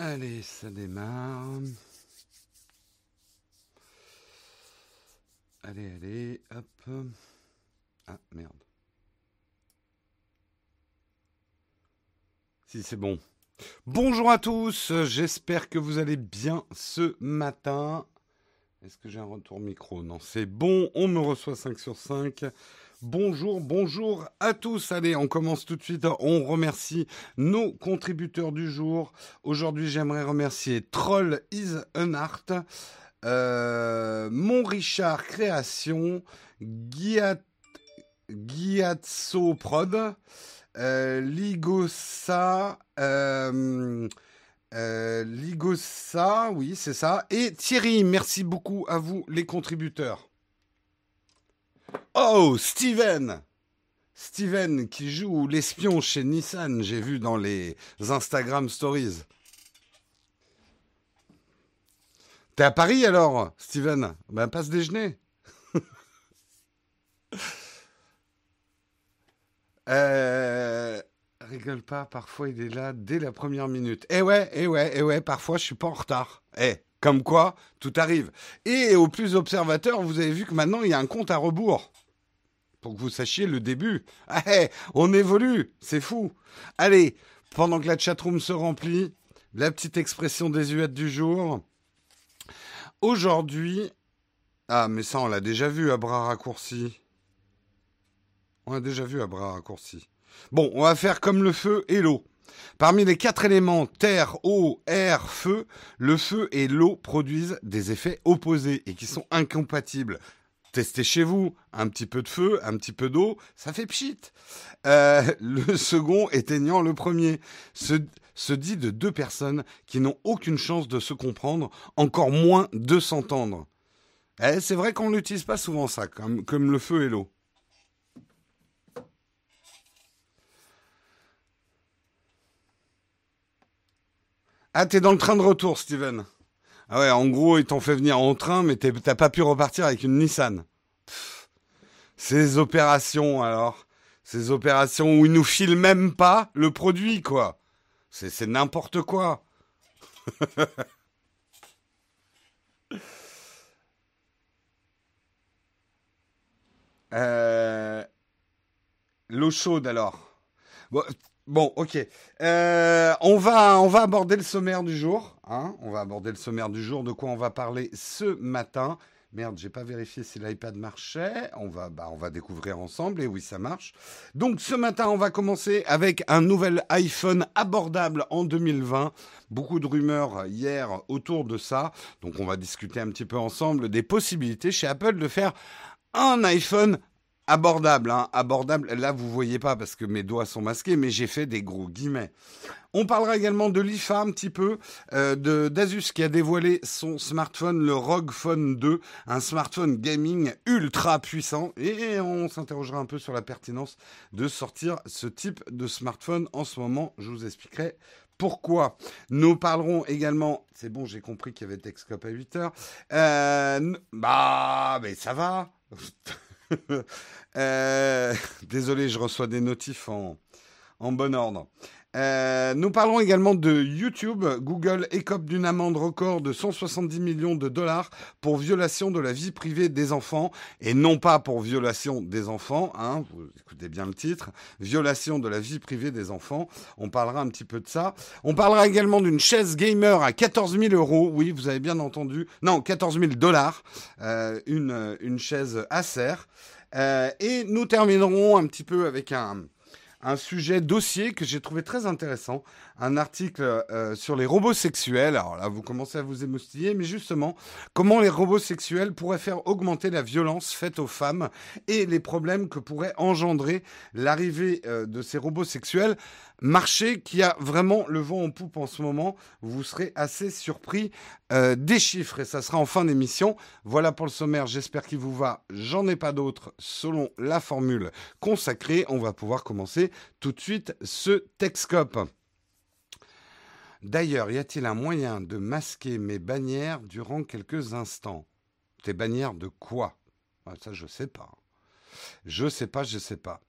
Allez, ça démarre. Allez, allez, hop. Ah, merde. Si, c'est bon. Bonjour à tous, j'espère que vous allez bien ce matin. Est-ce que j'ai un retour micro? Non, c'est bon, on me reçoit 5 sur 5. Bonjour, bonjour à tous. Allez, on commence tout de suite. On remercie nos contributeurs du jour. Aujourd'hui, j'aimerais remercier Troll is an Art, euh, Mon Richard Création, Guiat, Guiatso Prod, euh, Ligosa, euh, Ligosa, oui, c'est ça. Et Thierry, merci beaucoup à vous, les contributeurs. Oh, Steven Steven qui joue l'espion chez Nissan, j'ai vu dans les Instagram Stories. T'es à Paris alors, Steven? Ben passe déjeuner. euh, rigole pas, parfois il est là dès la première minute. Eh ouais, eh ouais, eh ouais, parfois je suis pas en retard. Eh, comme quoi, tout arrive. Et aux plus observateurs, vous avez vu que maintenant il y a un compte à rebours. Pour que vous sachiez le début. Ah, eh, on évolue, c'est fou. Allez, pendant que la chatroom se remplit, la petite expression désuète du jour. Aujourd'hui. Ah, mais ça, on l'a déjà vu à bras raccourcis. On l'a déjà vu à bras raccourcis. Bon, on va faire comme le feu et l'eau. Parmi les quatre éléments terre, eau, air, feu, le feu et l'eau produisent des effets opposés et qui sont incompatibles. Testez chez vous un petit peu de feu, un petit peu d'eau, ça fait pchit. Euh, le second éteignant le premier. Se, dit de deux personnes qui n'ont aucune chance de se comprendre, encore moins de s'entendre. Eh, c'est vrai qu'on n'utilise pas souvent ça, comme, comme le feu et l'eau. Ah, t'es dans le train de retour, Steven. Ah ouais, en gros, ils t'ont fait venir en train, mais t'as pas pu repartir avec une Nissan. Ces opérations, alors. Ces opérations où ils nous filent même pas le produit, quoi. C'est n'importe quoi. euh... L'eau chaude, alors. Bon, Bon, ok. Euh, on, va, on va aborder le sommaire du jour. Hein on va aborder le sommaire du jour. De quoi on va parler ce matin Merde, j'ai pas vérifié si l'iPad marchait. On va, bah, on va découvrir ensemble. Et oui, ça marche. Donc, ce matin, on va commencer avec un nouvel iPhone abordable en 2020. Beaucoup de rumeurs hier autour de ça. Donc, on va discuter un petit peu ensemble des possibilités chez Apple de faire un iPhone abordable, hein, abordable. Là, vous voyez pas parce que mes doigts sont masqués, mais j'ai fait des gros guillemets. On parlera également de l'IFA un petit peu, euh, de d'Asus qui a dévoilé son smartphone, le ROG Phone 2, un smartphone gaming ultra puissant, et on s'interrogera un peu sur la pertinence de sortir ce type de smartphone en ce moment. Je vous expliquerai pourquoi. Nous parlerons également, c'est bon, j'ai compris qu'il y avait Texcop à 8 heures. Euh, bah, mais ça va. Euh, désolé, je reçois des notifs en, en bon ordre. Euh, nous parlons également de YouTube. Google écope d'une amende record de 170 millions de dollars pour violation de la vie privée des enfants et non pas pour violation des enfants. Hein, vous écoutez bien le titre. Violation de la vie privée des enfants. On parlera un petit peu de ça. On parlera également d'une chaise gamer à 14 000 euros. Oui, vous avez bien entendu. Non, 14 000 dollars. Euh, une, une chaise Acer. Euh, et nous terminerons un petit peu avec un un sujet dossier que j'ai trouvé très intéressant, un article euh, sur les robots sexuels. Alors là, vous commencez à vous émoustiller, mais justement, comment les robots sexuels pourraient faire augmenter la violence faite aux femmes et les problèmes que pourrait engendrer l'arrivée euh, de ces robots sexuels. Marché qui a vraiment le vent en poupe en ce moment. Vous serez assez surpris euh, des chiffres et ça sera en fin d'émission. Voilà pour le sommaire. J'espère qu'il vous va. J'en ai pas d'autres selon la formule consacrée. On va pouvoir commencer tout de suite ce Texcope. D'ailleurs, y a-t-il un moyen de masquer mes bannières durant quelques instants? Tes bannières de quoi? Ah, Ça, je sais pas. Je sais pas, je sais pas.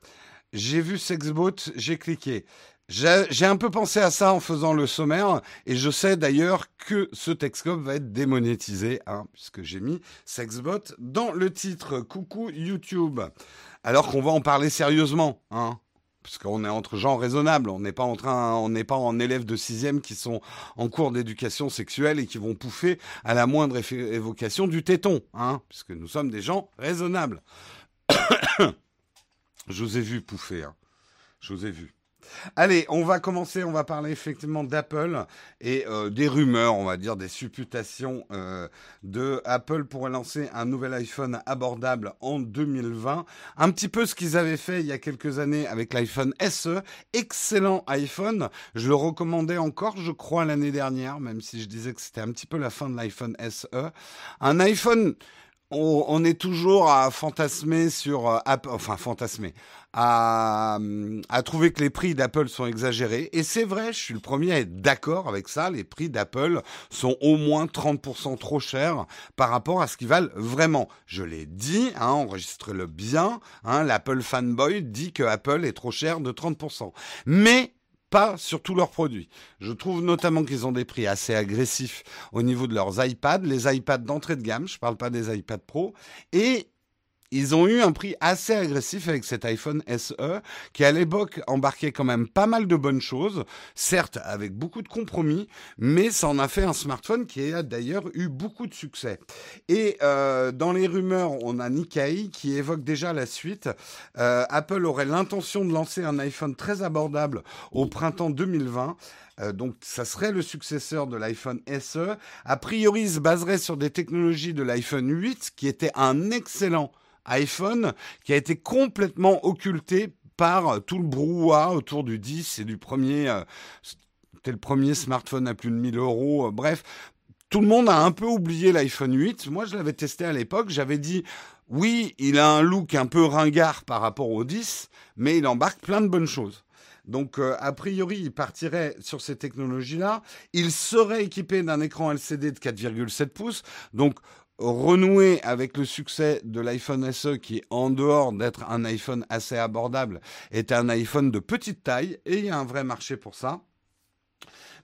J'ai vu Sexbot, j'ai cliqué. J'ai un peu pensé à ça en faisant le sommaire, et je sais d'ailleurs que ce Texcop va être démonétisé, hein, puisque j'ai mis Sexbot dans le titre. Coucou YouTube. Alors qu'on va en parler sérieusement, hein, puisqu'on est entre gens raisonnables. On n'est pas en train, élèves de sixième qui sont en cours d'éducation sexuelle et qui vont pouffer à la moindre évocation du téton, hein, puisque nous sommes des gens raisonnables. je vous ai vu pouffer, hein. je vous ai vu. Allez, on va commencer, on va parler effectivement d'Apple et euh, des rumeurs, on va dire des supputations euh, de Apple pourrait lancer un nouvel iPhone abordable en 2020. Un petit peu ce qu'ils avaient fait il y a quelques années avec l'iPhone SE, excellent iPhone. Je le recommandais encore, je crois, l'année dernière, même si je disais que c'était un petit peu la fin de l'iPhone SE. Un iPhone on, est toujours à fantasmer sur euh, Apple, enfin fantasmer, à, à trouver que les prix d'Apple sont exagérés. Et c'est vrai, je suis le premier à être d'accord avec ça. Les prix d'Apple sont au moins 30% trop chers par rapport à ce qu'ils valent vraiment. Je l'ai dit, hein, enregistre-le bien. Hein, L'Apple fanboy dit que Apple est trop cher de 30%. Mais pas sur tous leurs produits. Je trouve notamment qu'ils ont des prix assez agressifs au niveau de leurs iPads, les iPads d'entrée de gamme, je ne parle pas des iPads Pro, et ils ont eu un prix assez agressif avec cet iPhone SE qui à l'époque embarquait quand même pas mal de bonnes choses, certes avec beaucoup de compromis, mais ça en a fait un smartphone qui a d'ailleurs eu beaucoup de succès. Et euh, dans les rumeurs, on a Nikkei qui évoque déjà la suite. Euh, Apple aurait l'intention de lancer un iPhone très abordable au printemps 2020. Euh, donc, ça serait le successeur de l'iPhone SE. A priori, il se baserait sur des technologies de l'iPhone 8, qui était un excellent iPhone qui a été complètement occulté par tout le brouhaha autour du 10 et du premier. Euh, c'était le premier smartphone à plus de 1000 euros. Euh, bref, tout le monde a un peu oublié l'iPhone 8. Moi, je l'avais testé à l'époque. J'avais dit, oui, il a un look un peu ringard par rapport au 10, mais il embarque plein de bonnes choses. Donc, euh, a priori, il partirait sur ces technologies-là. Il serait équipé d'un écran LCD de 4,7 pouces. Donc, renouer avec le succès de l'iPhone SE qui, en dehors d'être un iPhone assez abordable, est un iPhone de petite taille et il y a un vrai marché pour ça.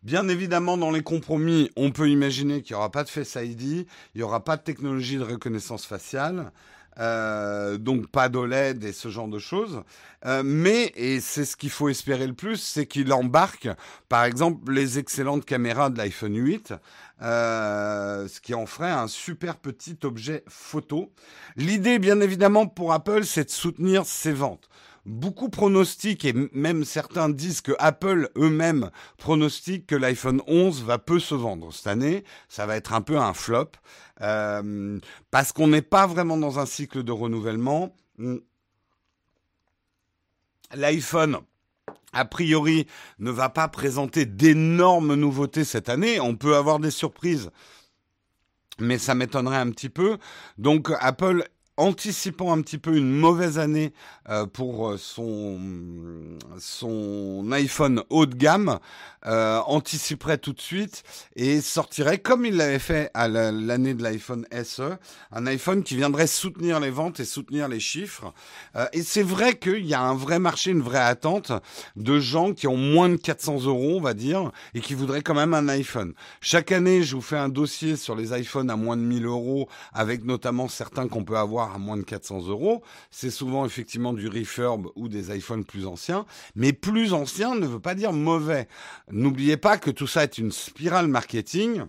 Bien évidemment, dans les compromis, on peut imaginer qu'il n'y aura pas de Face ID, il n'y aura pas de technologie de reconnaissance faciale. Euh, donc pas d'OLED et ce genre de choses. Euh, mais, et c'est ce qu'il faut espérer le plus, c'est qu'il embarque, par exemple, les excellentes caméras de l'iPhone 8, euh, ce qui en ferait un super petit objet photo. L'idée, bien évidemment, pour Apple, c'est de soutenir ses ventes. Beaucoup pronostiquent, et même certains disent que Apple eux-mêmes pronostiquent que l'iPhone 11 va peu se vendre cette année. Ça va être un peu un flop, euh, parce qu'on n'est pas vraiment dans un cycle de renouvellement. L'iPhone a priori, ne va pas présenter d'énormes nouveautés cette année. On peut avoir des surprises, mais ça m'étonnerait un petit peu. Donc Apple anticipant un petit peu une mauvaise année euh, pour euh, son, son iPhone haut de gamme, euh, anticiperait tout de suite et sortirait, comme il l'avait fait à l'année de l'iPhone SE, un iPhone qui viendrait soutenir les ventes et soutenir les chiffres. Euh, et c'est vrai qu'il y a un vrai marché, une vraie attente de gens qui ont moins de 400 euros, on va dire, et qui voudraient quand même un iPhone. Chaque année, je vous fais un dossier sur les iPhones à moins de 1000 euros, avec notamment certains qu'on peut avoir à moins de 400 euros. C'est souvent effectivement du refurb ou des iPhones plus anciens, mais plus anciens ne veut pas dire mauvais. N'oubliez pas que tout ça est une spirale marketing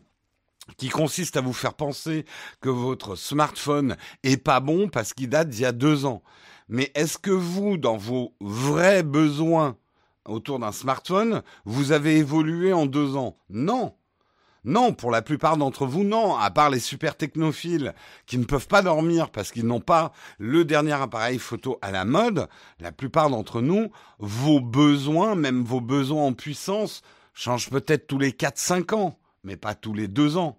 qui consiste à vous faire penser que votre smartphone est pas bon parce qu'il date d'il y a deux ans. Mais est-ce que vous, dans vos vrais besoins autour d'un smartphone, vous avez évolué en deux ans? Non. Non, pour la plupart d'entre vous, non, à part les super technophiles qui ne peuvent pas dormir parce qu'ils n'ont pas le dernier appareil photo à la mode, la plupart d'entre nous, vos besoins, même vos besoins en puissance, changent peut-être tous les 4-5 ans, mais pas tous les 2 ans.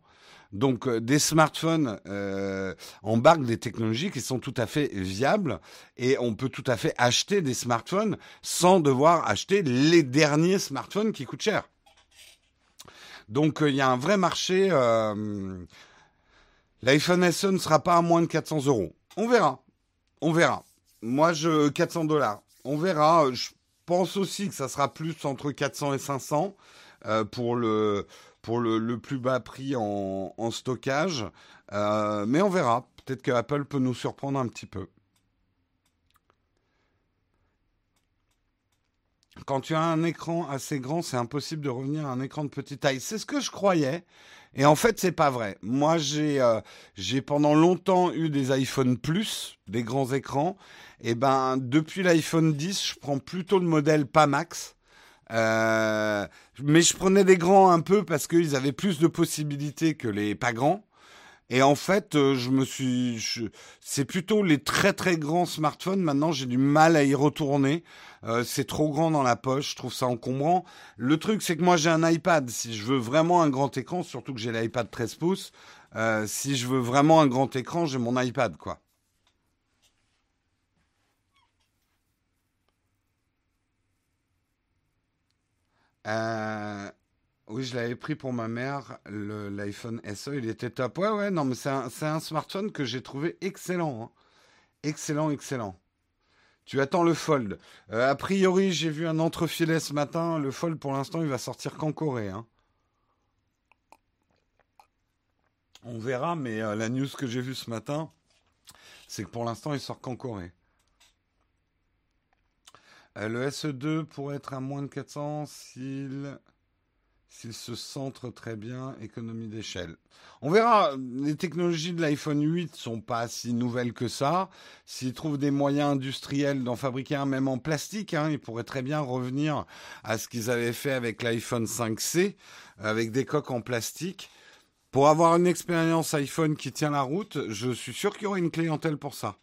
Donc euh, des smartphones euh, embarquent des technologies qui sont tout à fait viables et on peut tout à fait acheter des smartphones sans devoir acheter les derniers smartphones qui coûtent cher. Donc euh, il y a un vrai marché. Euh, L'iPhone SE ne sera pas à moins de 400 euros. On verra. On verra. Moi, je 400 dollars. On verra. pense aussi que ça sera plus entre 400 et 500 pour le pour le, plus bas prix en, stockage. mais on verra. Peut-être que Apple peut nous surprendre un petit peu. Quand tu as un écran assez grand, c'est impossible de revenir à un écran de petite taille. C'est ce que je croyais. Et en fait, c'est pas vrai. Moi, j'ai euh, j'ai pendant longtemps eu des iPhone Plus, des grands écrans. Et ben, depuis l'iPhone 10, je prends plutôt le modèle pas max. Euh, mais je prenais des grands un peu parce qu'ils avaient plus de possibilités que les pas grands. Et en fait, euh, je me suis, c'est plutôt les très très grands smartphones. Maintenant, j'ai du mal à y retourner. Euh, c'est trop grand dans la poche. Je trouve ça encombrant. Le truc, c'est que moi, j'ai un iPad. Si je veux vraiment un grand écran, surtout que j'ai l'iPad 13 pouces, euh, si je veux vraiment un grand écran, j'ai mon iPad, quoi. Euh, oui, je l'avais pris pour ma mère, l'iPhone SE, il était top. Ouais, ouais, non, mais c'est un, smartphone que j'ai trouvé excellent. Hein. Excellent, excellent. Tu attends le Fold. Euh, a priori, j'ai vu un entrefilet ce matin. Le Fold, pour l'instant, il va sortir qu'en Corée. Hein. On verra, mais euh, la news que j'ai vue ce matin, c'est que pour l'instant, il sort qu'en Corée. Euh, le SE2 pourrait être à moins de 400 s'il s'il se centre très bien, économie d'échelle. On verra, les technologies de l'iPhone 8 sont pas si nouvelles que ça. S'ils trouvent des moyens industriels d'en fabriquer un même en plastique, hein, ils pourraient très bien revenir à ce qu'ils avaient fait avec l'iPhone 5C, avec des coques en plastique. Pour avoir une expérience iPhone qui tient la route, je suis sûr qu'il y une clientèle pour ça.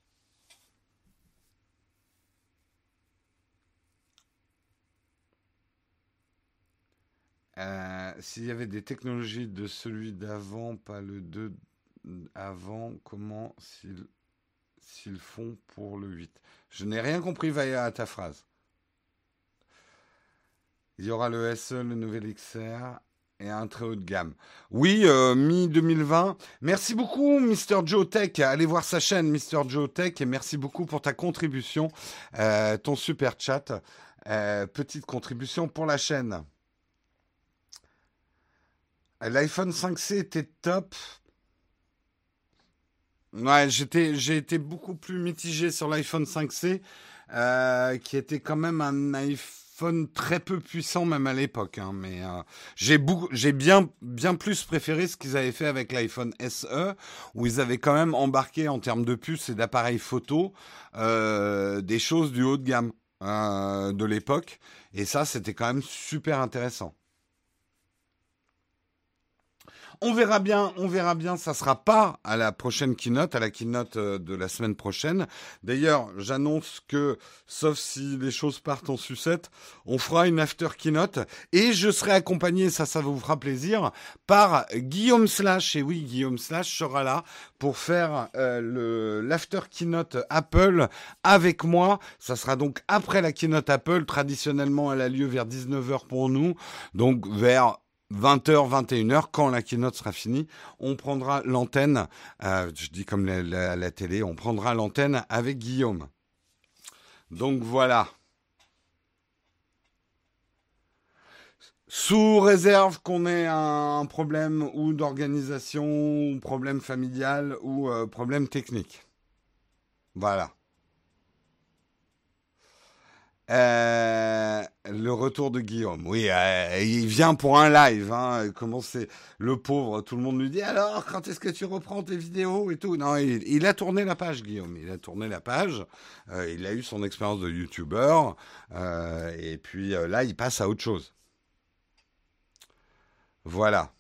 Euh, s'il y avait des technologies de celui d'avant, pas le 2 avant, comment s'ils font pour le 8 Je n'ai rien compris, Vaya, à ta phrase. Il y aura le SE, le nouvel XR et un très haut de gamme. Oui, euh, mi-2020. Merci beaucoup, Mr. Joe Tech. Allez voir sa chaîne, Mr. Joe Tech, et merci beaucoup pour ta contribution, euh, ton super chat. petite contribution pour la chaîne. L'iPhone 5C était top. Ouais, j'étais, j'ai été beaucoup plus mitigé sur l'iPhone 5C, euh, qui était quand même un iPhone très peu puissant même à l'époque. Hein, mais euh, j'ai beaucoup, j'ai bien, bien plus préféré ce qu'ils avaient fait avec l'iPhone SE, où ils avaient quand même embarqué en termes de puces et d'appareils photo euh, des choses du haut de gamme de l'époque. Et ça, c'était quand même super intéressant. On verra bien, on verra bien. Ça sera pas à la prochaine keynote, à la keynote euh, de la semaine prochaine. D'ailleurs, j'annonce que, sauf si les choses partent en sucette, on fera une after keynote et je serai accompagné, ça, ça vous fera plaisir, par Guillaume Slash. Et oui, Guillaume Slash sera là pour faire euh, l'after keynote Apple avec moi. Ça sera donc après la keynote Apple. Traditionnellement, elle a lieu vers 19h pour nous, donc vers 20h, 21h, quand la keynote sera finie, on prendra l'antenne, euh, je dis comme la, la, télé, on prendra l'antenne avec Guillaume. Donc voilà. Sous réserve qu'on ait un problème ou d'organisation, problème familial ou euh, problème technique. Voilà. Euh, le retour de Guillaume. Oui, euh, il vient pour un live. Hein. Comment c'est le pauvre Tout le monde lui dit alors quand est-ce que tu reprends tes vidéos et tout? Non, il, a tourné la page, Guillaume. Il a tourné la page. Euh, il a eu son expérience de YouTuber. et puis là, il passe à autre chose. Voilà.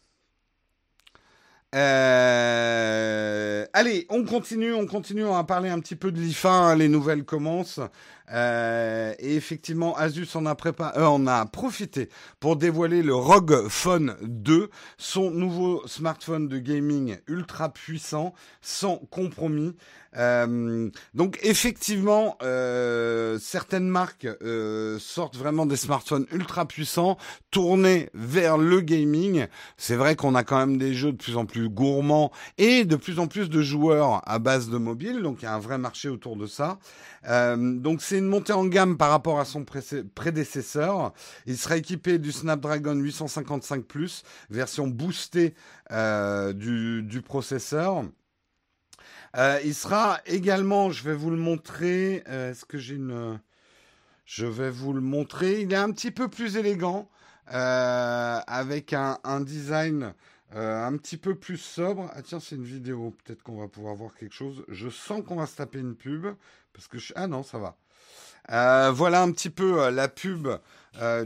allez, on continue, on continue, on va parler un petit peu de l'IFA, hein. les nouvelles commencent. Euh, et effectivement, Asus en a, préparé, euh, en a profité pour dévoiler le ROG Phone 2, son nouveau smartphone de gaming ultra puissant, sans compromis. Euh, donc effectivement, euh, certaines marques euh, sortent vraiment des smartphones ultra puissants, tournés vers le gaming. C'est vrai qu'on a quand même des jeux de plus en plus gourmands et de plus en plus de joueurs à base de mobile, donc il y a un vrai marché autour de ça. donc c'est c'est une montée en gamme par rapport à son prédécesseur. Il sera équipé du Snapdragon 855 version boostée euh, du, processeur. Euh, il sera également, je vais vous le montrer. Est-ce que j'ai une Je vais vous le montrer. Il est un petit peu plus élégant, avec un, design euh, un petit peu plus sobre. Ah tiens, c'est une vidéo. Peut-être qu'on va pouvoir voir quelque chose. Je sens qu'on va se taper une pub. Parce que Ah non, ça va. Euh, voilà un petit peu euh, la pub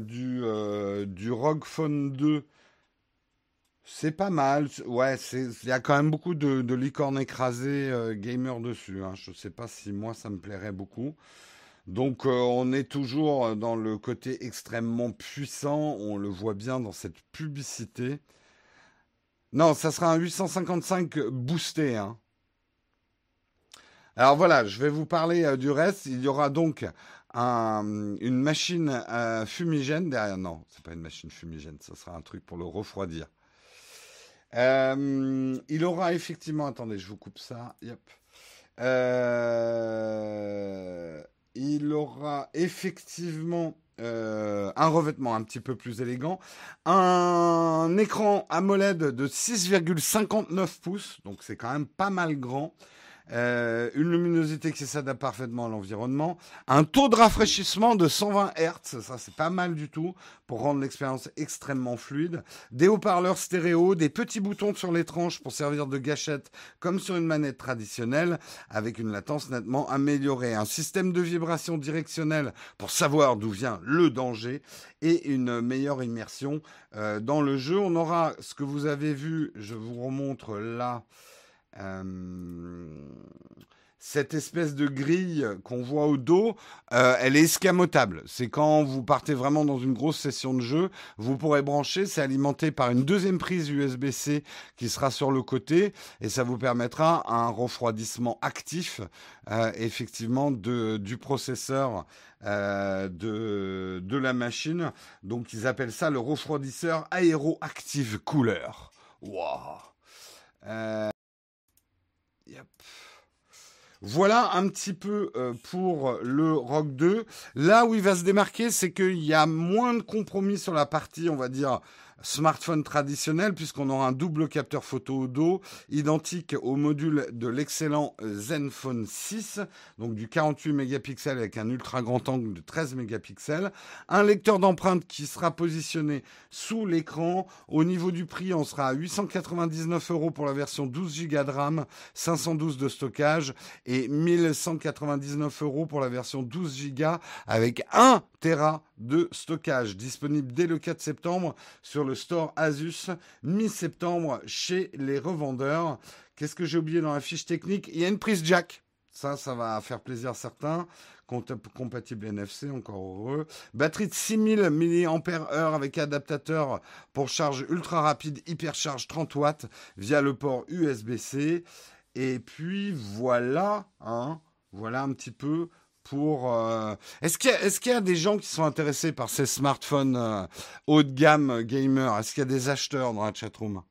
du, du ROG Phone 2. C'est pas mal. Ouais, il y a quand même beaucoup de, licornes écrasées gamer dessus. Hein. Je ne sais pas si moi ça me plairait beaucoup. Donc on est toujours dans le côté extrêmement puissant. On le voit bien dans cette publicité. Non, ça sera un 855 boosté. Hein. Alors voilà, je vais vous parler euh, du reste. Il y aura donc une machine euh, fumigène derrière. Non, c'est pas une machine fumigène, ça sera un truc pour le refroidir. Euh, il aura effectivement. Attendez, je vous coupe ça. Yep. il aura effectivement un revêtement un petit peu plus élégant, un écran AMOLED de 6,59 pouces, donc c'est quand même pas mal grand. Euh, une luminosité qui s'adapte parfaitement à l'environnement, un taux de rafraîchissement de 120 Hz, ça c'est pas mal du tout pour rendre l'expérience extrêmement fluide, des haut-parleurs stéréo, des petits boutons sur les tranches pour servir de gâchette comme sur une manette traditionnelle avec une latence nettement améliorée, un système de vibration directionnelle pour savoir d'où vient le danger et une meilleure immersion euh, dans le jeu. On aura ce que vous avez vu, je vous remontre là. Euh, cette espèce de grille qu'on voit au dos, euh, elle est escamotable. C'est quand vous partez vraiment dans une grosse session de jeu, vous pourrez brancher, c'est alimenté par une deuxième prise USB-C qui sera sur le côté et ça vous permettra un refroidissement actif euh, effectivement du processeur de, la machine. Donc ils appellent ça le refroidisseur Aero-Active Cooler. Voilà un petit peu euh, pour le Rock 2. Là où il va se démarquer, c'est qu'il y a moins de compromis sur la partie, on va dire, smartphone traditionnel puisqu'on aura un double capteur photo au dos identique au module de l'excellent Zenfone 6 donc du 48 mégapixels avec un ultra grand angle de 13 mégapixels. Un lecteur d'empreintes qui sera positionné sous l'écran. Au niveau du prix on sera à 899 euros pour la version 12 Go de RAM 512 de stockage et 1199 euros pour la version 12 Go avec 1 Tera de stockage disponible dès le 4 septembre sur store Asus, mi-septembre chez les revendeurs. Qu'est-ce que j'ai oublié dans la fiche technique? Il y a une prise jack. Ça, ça va faire plaisir à certains. Compatible NFC, encore heureux. Batterie de 6000 mAh avec adaptateur pour charge ultra rapide, hypercharge 30 watts via le port USB-C. Et puis voilà, hein, voilà un petit peu pour. Euh, est-ce qu'il y, a des gens qui sont intéressés par ces smartphones euh, haut de gamme euh, gamer? Est-ce qu'il y a des acheteurs dans la chatroom?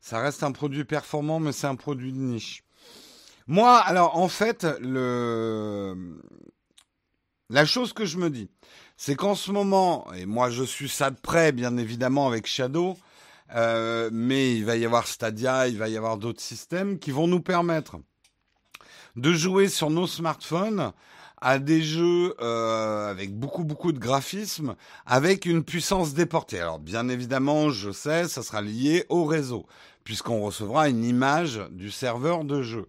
Ça reste un produit performant, mais c'est un produit de niche. Moi, alors en fait, le... la chose que je me dis, c'est qu'en ce moment, et moi je suis ça de près, bien évidemment, avec Shadow, euh, mais il va y avoir Stadia, il va y avoir d'autres systèmes qui vont nous permettre de jouer sur nos smartphones à des jeux euh, avec beaucoup beaucoup de graphismes, avec une puissance déportée. Alors bien évidemment, je sais, ça sera lié au réseau, puisqu'on recevra une image du serveur de jeu.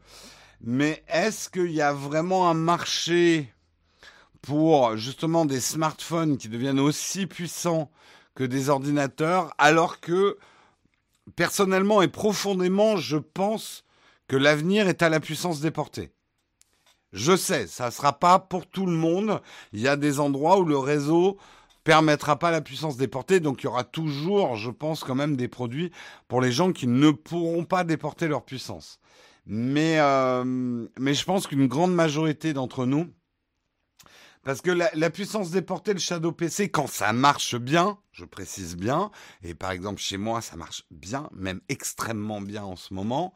Mais est-ce qu'il y a vraiment un marché pour justement des smartphones qui deviennent aussi puissants que des ordinateurs, alors que personnellement et profondément, je pense que l'avenir est à la puissance déportée. Je sais, ça ne sera pas pour tout le monde. Il y a des endroits où le réseau permettra pas la puissance déportée, donc il y aura toujours, je pense, quand même des produits pour les gens qui ne pourront pas déporter leur puissance. Mais, euh, mais je pense qu'une grande majorité d'entre nous, Parce que la, puissance déportée, le Shadow PC, quand ça marche bien, je précise bien, et par exemple chez moi, ça marche bien, même extrêmement bien en ce moment,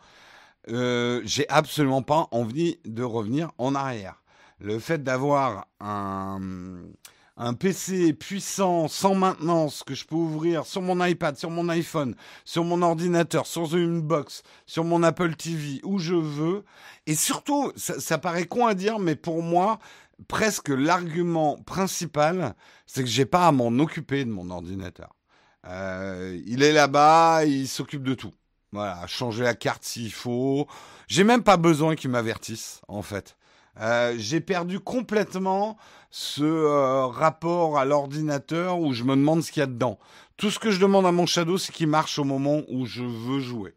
euh, j'ai absolument pas envie de revenir en arrière. Le fait d'avoir un, un PC puissant, sans maintenance, que je peux ouvrir sur mon iPad, sur mon iPhone, sur mon ordinateur, sur une box, sur mon Apple TV, où je veux. Et surtout, ça, paraît con à dire, mais pour moi, presque l'argument principal, c'est que j'ai pas à m'en occuper de mon ordinateur. Euh, il est là-bas, il s'occupe de tout. Voilà, changer la carte s'il faut. J'ai même pas besoin qu'il m'avertisse, en fait. Euh, j'ai perdu complètement ce euh, rapport à l'ordinateur où je me demande ce qu'il y a dedans. Tout ce que je demande à mon Shadow, c'est qu'il marche au moment où je veux jouer.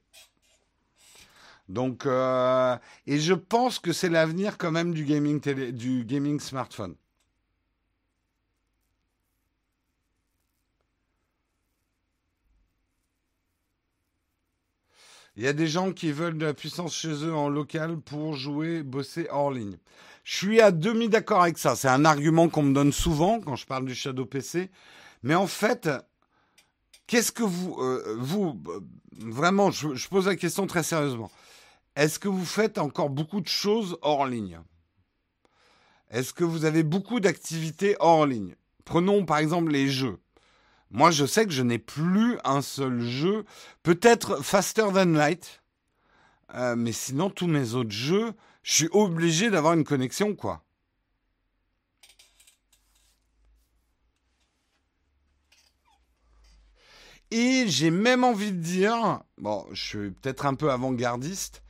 Donc, euh, et je pense que c'est l'avenir quand même du gaming, télé, du gaming smartphone. Il y a des gens qui veulent de la puissance chez eux en local pour jouer, bosser hors ligne. Je suis à demi d'accord avec ça. C'est un argument qu'on me donne souvent quand je parle du Shadow PC. Mais en fait, qu'est-ce que vous, euh, vous, euh, vraiment, je, je, pose la question très sérieusement. Est-ce que vous faites encore beaucoup de choses hors ligne? Est-ce que vous avez beaucoup d'activités hors ligne? Prenons par exemple les jeux. Moi, je sais que je n'ai plus un seul jeu. Peut-être Faster Than Light. Euh, mais sinon, tous mes autres jeux, je suis obligé d'avoir une connexion, quoi. Et j'ai même envie de dire, bon, je suis peut-être un peu avant-gardiste,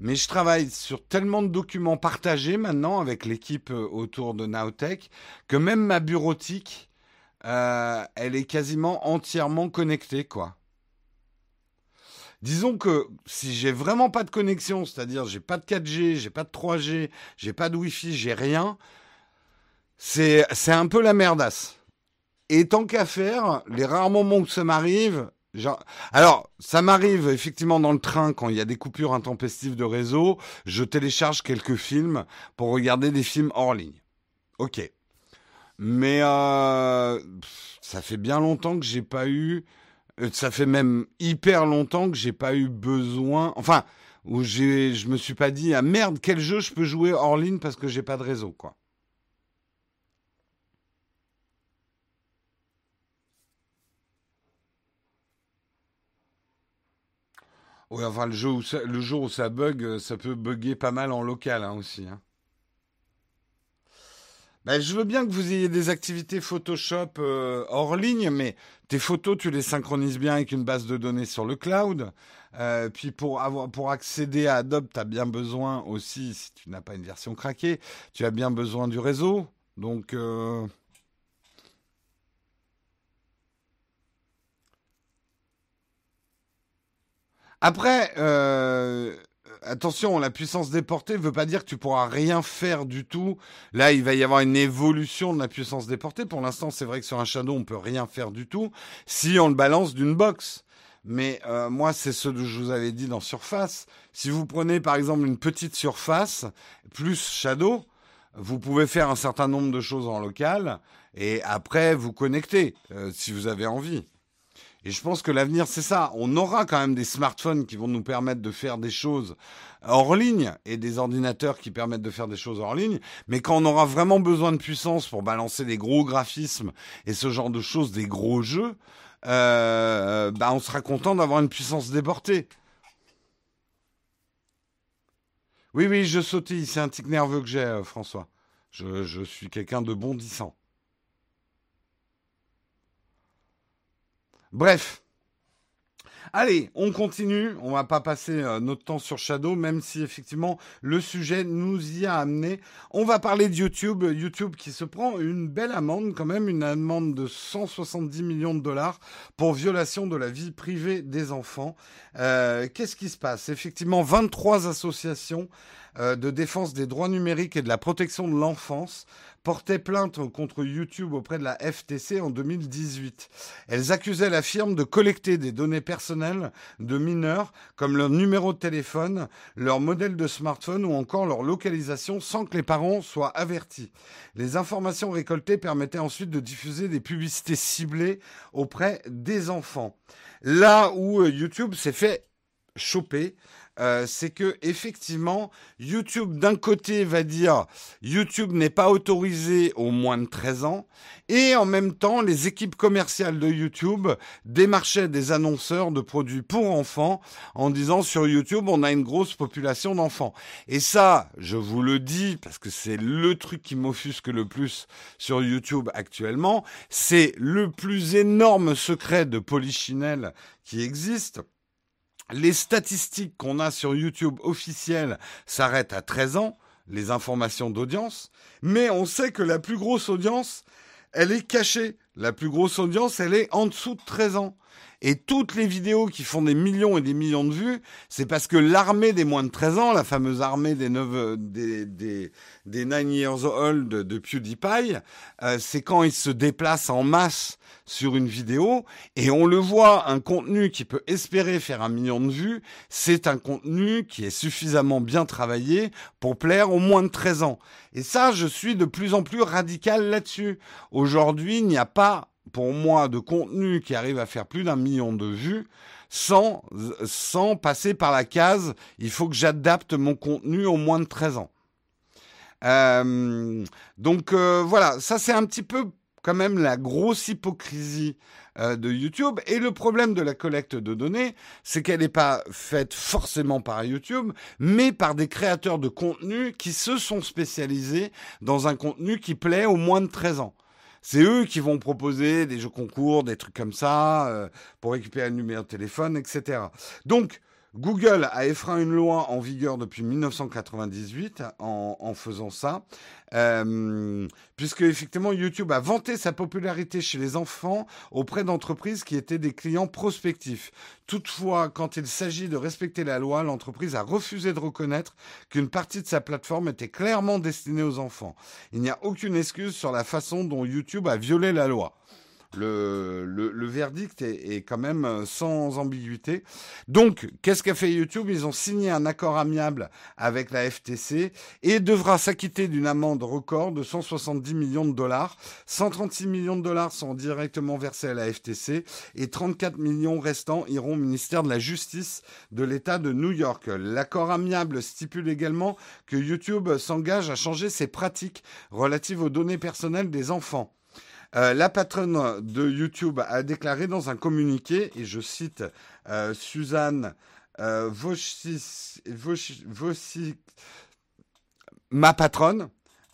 mais je travaille sur tellement de documents partagés maintenant avec l'équipe euh, autour de Nowtech que même ma bureautique, euh, elle est quasiment entièrement connectée, quoi. Disons que si j'ai vraiment pas de connexion, c'est-à-dire j'ai pas de 4G, j'ai pas de 3G, j'ai pas de Wi-Fi, j'ai rien, c'est c'est un peu la merdasse. Et tant qu'à faire, les rares moments où ça m'arrive, genre, alors ça m'arrive effectivement dans le train quand il y a des coupures intempestives de réseau, je télécharge quelques films pour regarder des films hors ligne. Ok. Mais euh, ça fait bien longtemps que j'ai pas eu. Euh, ça fait même hyper longtemps que j'ai pas eu besoin. Enfin, où je me suis pas dit ah merde quel jeu je peux jouer hors ligne parce que j'ai pas de réseau quoi. Enfin, le, jour où ça bug, ça peut bugger pas mal en local hein, aussi. Hein. Ben, je veux bien que vous ayez des activités Photoshop euh, hors ligne, mais tes photos, tu les synchronises bien avec une base de données sur le cloud. Euh, puis pour accéder à Adobe, tu as bien besoin aussi, si tu n'as pas une version craquée, tu as bien besoin du réseau. Donc euh, après, attention, la puissance déportée ne veut pas dire que tu pourras rien faire du tout. Là, il va y avoir une évolution de la puissance déportée. Pour l'instant, c'est vrai que sur un Shadow, on peut rien faire du tout si on le balance d'une box. Mais euh, moi, c'est ce que je vous avais dit dans Surface. Si vous prenez par exemple une petite surface plus Shadow, vous pouvez faire un certain nombre de choses en local et après vous connecter euh, si vous avez envie. Et je pense que l'avenir, c'est ça. On aura quand même des smartphones qui vont nous permettre de faire des choses hors ligne et des ordinateurs qui permettent de faire des choses hors ligne. Mais quand on aura vraiment besoin de puissance pour balancer des gros graphismes et ce genre de choses, des gros jeux, euh, bah on sera content d'avoir une puissance déportée. Oui, oui, je sautille. C'est un tic nerveux que j'ai, euh, François. Je, je suis quelqu'un de bondissant. Bref. Allez, on continue. On va pas passer euh, notre temps sur Shadow, même si effectivement le sujet nous y a amené. On va parler de YouTube. YouTube qui se prend une belle amende, quand même, une amende de 170 millions de dollars pour violation de la vie privée des enfants. Euh, qu'est-ce qui se passe? Effectivement, 23 associations de défense des droits numériques et de la protection de l'enfance portaient plainte contre YouTube auprès de la FTC en 2018. Elles accusaient la firme de collecter des données personnelles de mineurs comme leur numéro de téléphone, leur modèle de smartphone ou encore leur localisation sans que les parents soient avertis. Les informations récoltées permettaient ensuite de diffuser des publicités ciblées auprès des enfants. Là où euh, YouTube s'est fait choper, euh, c'est que effectivement, YouTube d'un côté va dire YouTube n'est pas autorisé aux moins de 13 ans, et en même temps, les équipes commerciales de YouTube démarchaient des annonceurs de produits pour enfants en disant sur YouTube on a une grosse population d'enfants. Et ça, je vous le dis parce que c'est le truc qui m'offusque le plus sur YouTube actuellement, c'est le plus énorme secret de polichinelle qui existe les statistiques qu'on a sur YouTube officielles s'arrêtent à 13 ans, les informations d'audience, mais on sait que la plus grosse audience, elle est cachée. La plus grosse audience, elle est en dessous de 13 ans. Et toutes les vidéos qui font des millions et des millions de vues, c'est parce que l'armée des moins de 13 ans, la fameuse armée des 9, des, des, 9 years old de PewDiePie, euh, c'est quand ils se déplacent en masse sur une vidéo et on le voit, un contenu qui peut espérer faire un million de vues, c'est un contenu qui est suffisamment bien travaillé pour plaire aux moins de 13 ans. Et ça, je suis de plus en plus radical là-dessus. Aujourd'hui, il n'y a pas pour moi de contenu qui arrive à faire plus d'un million de vues sans, sans passer par la case il faut que j'adapte mon contenu aux moins de 13 ans. Euh, donc euh, voilà, ça c'est un petit peu quand même la grosse hypocrisie euh, de YouTube. Et le problème de la collecte de données, c'est qu'elle n'est pas faite forcément par YouTube, mais par des créateurs de contenu qui se sont spécialisés dans un contenu qui plaît aux moins de 13 ans. C'est eux qui vont proposer des jeux concours, des trucs comme ça, euh, pour récupérer le numéro de téléphone, etc. Donc, Google a effreint une loi en vigueur depuis 1998 en, faisant ça, euh, puisque effectivement YouTube a vanté sa popularité chez les enfants auprès d'entreprises qui étaient des clients prospectifs. Toutefois, quand il s'agit de respecter la loi, l'entreprise a refusé de reconnaître qu'une partie de sa plateforme était clairement destinée aux enfants. Il n'y a aucune excuse sur la façon dont YouTube a violé la loi le, verdict est, quand même euh, sans ambiguïté. Donc, qu'est-ce qu'a fait YouTube? Ils ont signé un accord amiable avec la FTC et devra s'acquitter d'une amende record de 170 millions de dollars. 136 millions de dollars sont directement versés à la FTC et 34 millions restants iront au ministère de la Justice de l'État de New York. L'accord amiable stipule également que YouTube s'engage à changer ses pratiques relatives aux données personnelles des enfants. Euh, la patronne de YouTube a déclaré dans un communiqué, et je cite euh, Suzanne euh, ma patronne,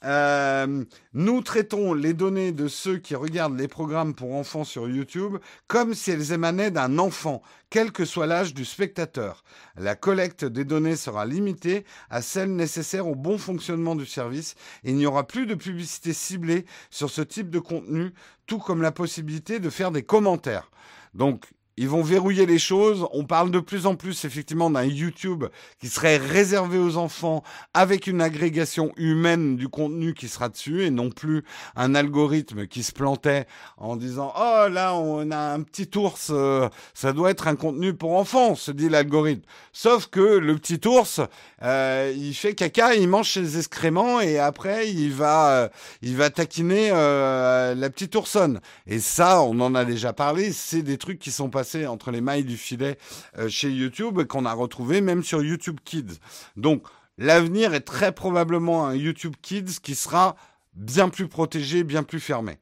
euh, nous traitons les données de ceux qui regardent les programmes pour enfants sur YouTube comme si elles émanaient d'un enfant, quel que soit l'âge du spectateur. La collecte des données sera limitée à celles nécessaires au bon fonctionnement du service et il n'y aura plus de publicité ciblée sur ce type de contenu, tout comme la possibilité de faire des commentaires. Donc, ils vont verrouiller les choses. On parle de plus en plus effectivement d'un YouTube qui serait réservé aux enfants avec une agrégation humaine du contenu qui sera dessus et non plus un algorithme qui se plantait en disant oh là on a un petit ours, euh, ça doit être un contenu pour enfants, se dit l'algorithme. Sauf que le petit ours, euh, il fait caca, il mange ses excréments et après il va, euh, il va taquiner la petite oursonne. Et ça, on en a déjà parlé, c'est des trucs qui sont passés entre les mailles du filet euh, chez YouTube qu'on a retrouvé même sur YouTube Kids. Donc l'avenir est très probablement un YouTube Kids qui sera bien plus protégé, bien plus fermé.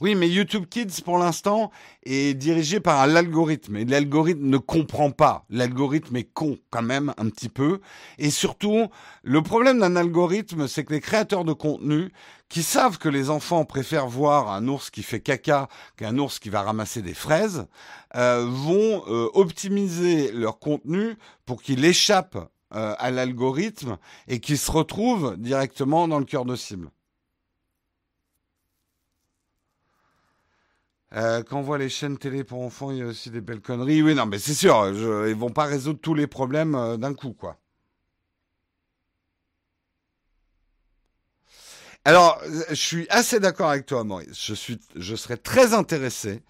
Oui, mais YouTube Kids, pour l'instant, est dirigé par l'algorithme. Et l'algorithme ne comprend pas. L'algorithme est con, quand même, un petit peu. Et surtout, le problème d'un algorithme, c'est que les créateurs de contenu, qui savent que les enfants préfèrent voir un ours qui fait caca qu'un ours qui va ramasser des fraises, euh, vont euh, optimiser leur contenu pour qu'il échappe euh, à l'algorithme et qu'il se retrouve directement dans le cœur de cible. Euh, quand on voit les chaînes télé pour enfants, il y a aussi des belles conneries. Oui, non, mais c'est sûr, je, ils vont pas résoudre tous les problèmes euh, d'un coup, quoi. Alors, je suis assez d'accord avec toi, Maurice. Je, suis, je serais très intéressé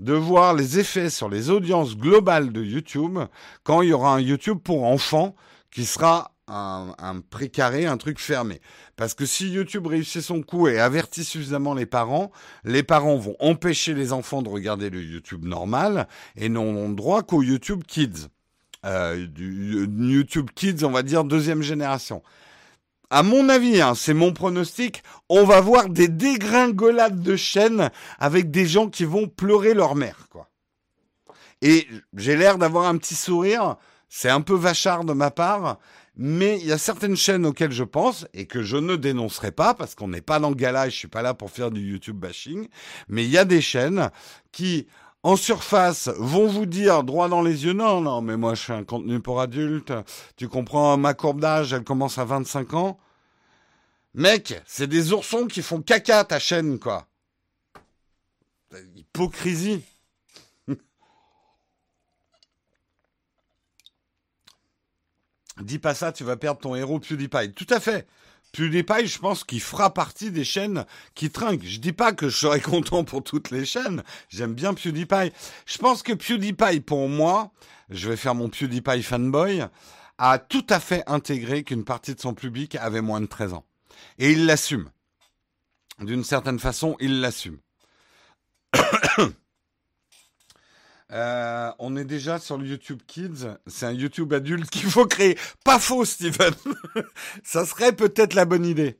de voir les effets sur les audiences globales de YouTube quand il y aura un YouTube pour enfants qui sera un, un précaré, un truc fermé. Parce que si YouTube réussit son coup et avertit suffisamment les parents, les parents vont empêcher les enfants de regarder le YouTube normal et n'ont droit qu'au YouTube Kids. Euh, du YouTube Kids, on va dire deuxième génération à mon avis, hein, c'est mon pronostic, on va voir des dégringolades de chaînes avec des gens qui vont pleurer leur mère. Et j'ai l'air d'avoir un petit sourire, c'est un peu vachard de ma part, mais il y a certaines chaînes auxquelles je pense et que je ne dénoncerai pas parce qu'on n'est pas dans le gala et je suis pas là pour faire du YouTube bashing, mais il y a des chaînes qui en surface vont vous dire droit dans les yeux non non mais moi je fais un contenu pour adultes. Tu comprends ma courbe d'âge elle commence à 25 ans. Mec c'est des oursons qui font caca ta chaîne quoi. Hypocrisie dis pas ça tu vas perdre ton héros PewDiePie tout à fait PewDiePie, je pense qu'il fera partie des chaînes qui trinquent. Je dis pas que je serais content pour toutes les chaînes. J'aime bien PewDiePie. Je pense que PewDiePie, pour moi, je vais faire mon PewDiePie fanboy, a tout à fait intégré qu'une partie de son public avait moins de 13 ans. Et il l'assume. D'une certaine façon, il l'assume. Euh, on est déjà sur le YouTube Kids. C'est un YouTube adulte qu'il faut créer. Pas faux, Steven. ça serait peut-être la bonne idée.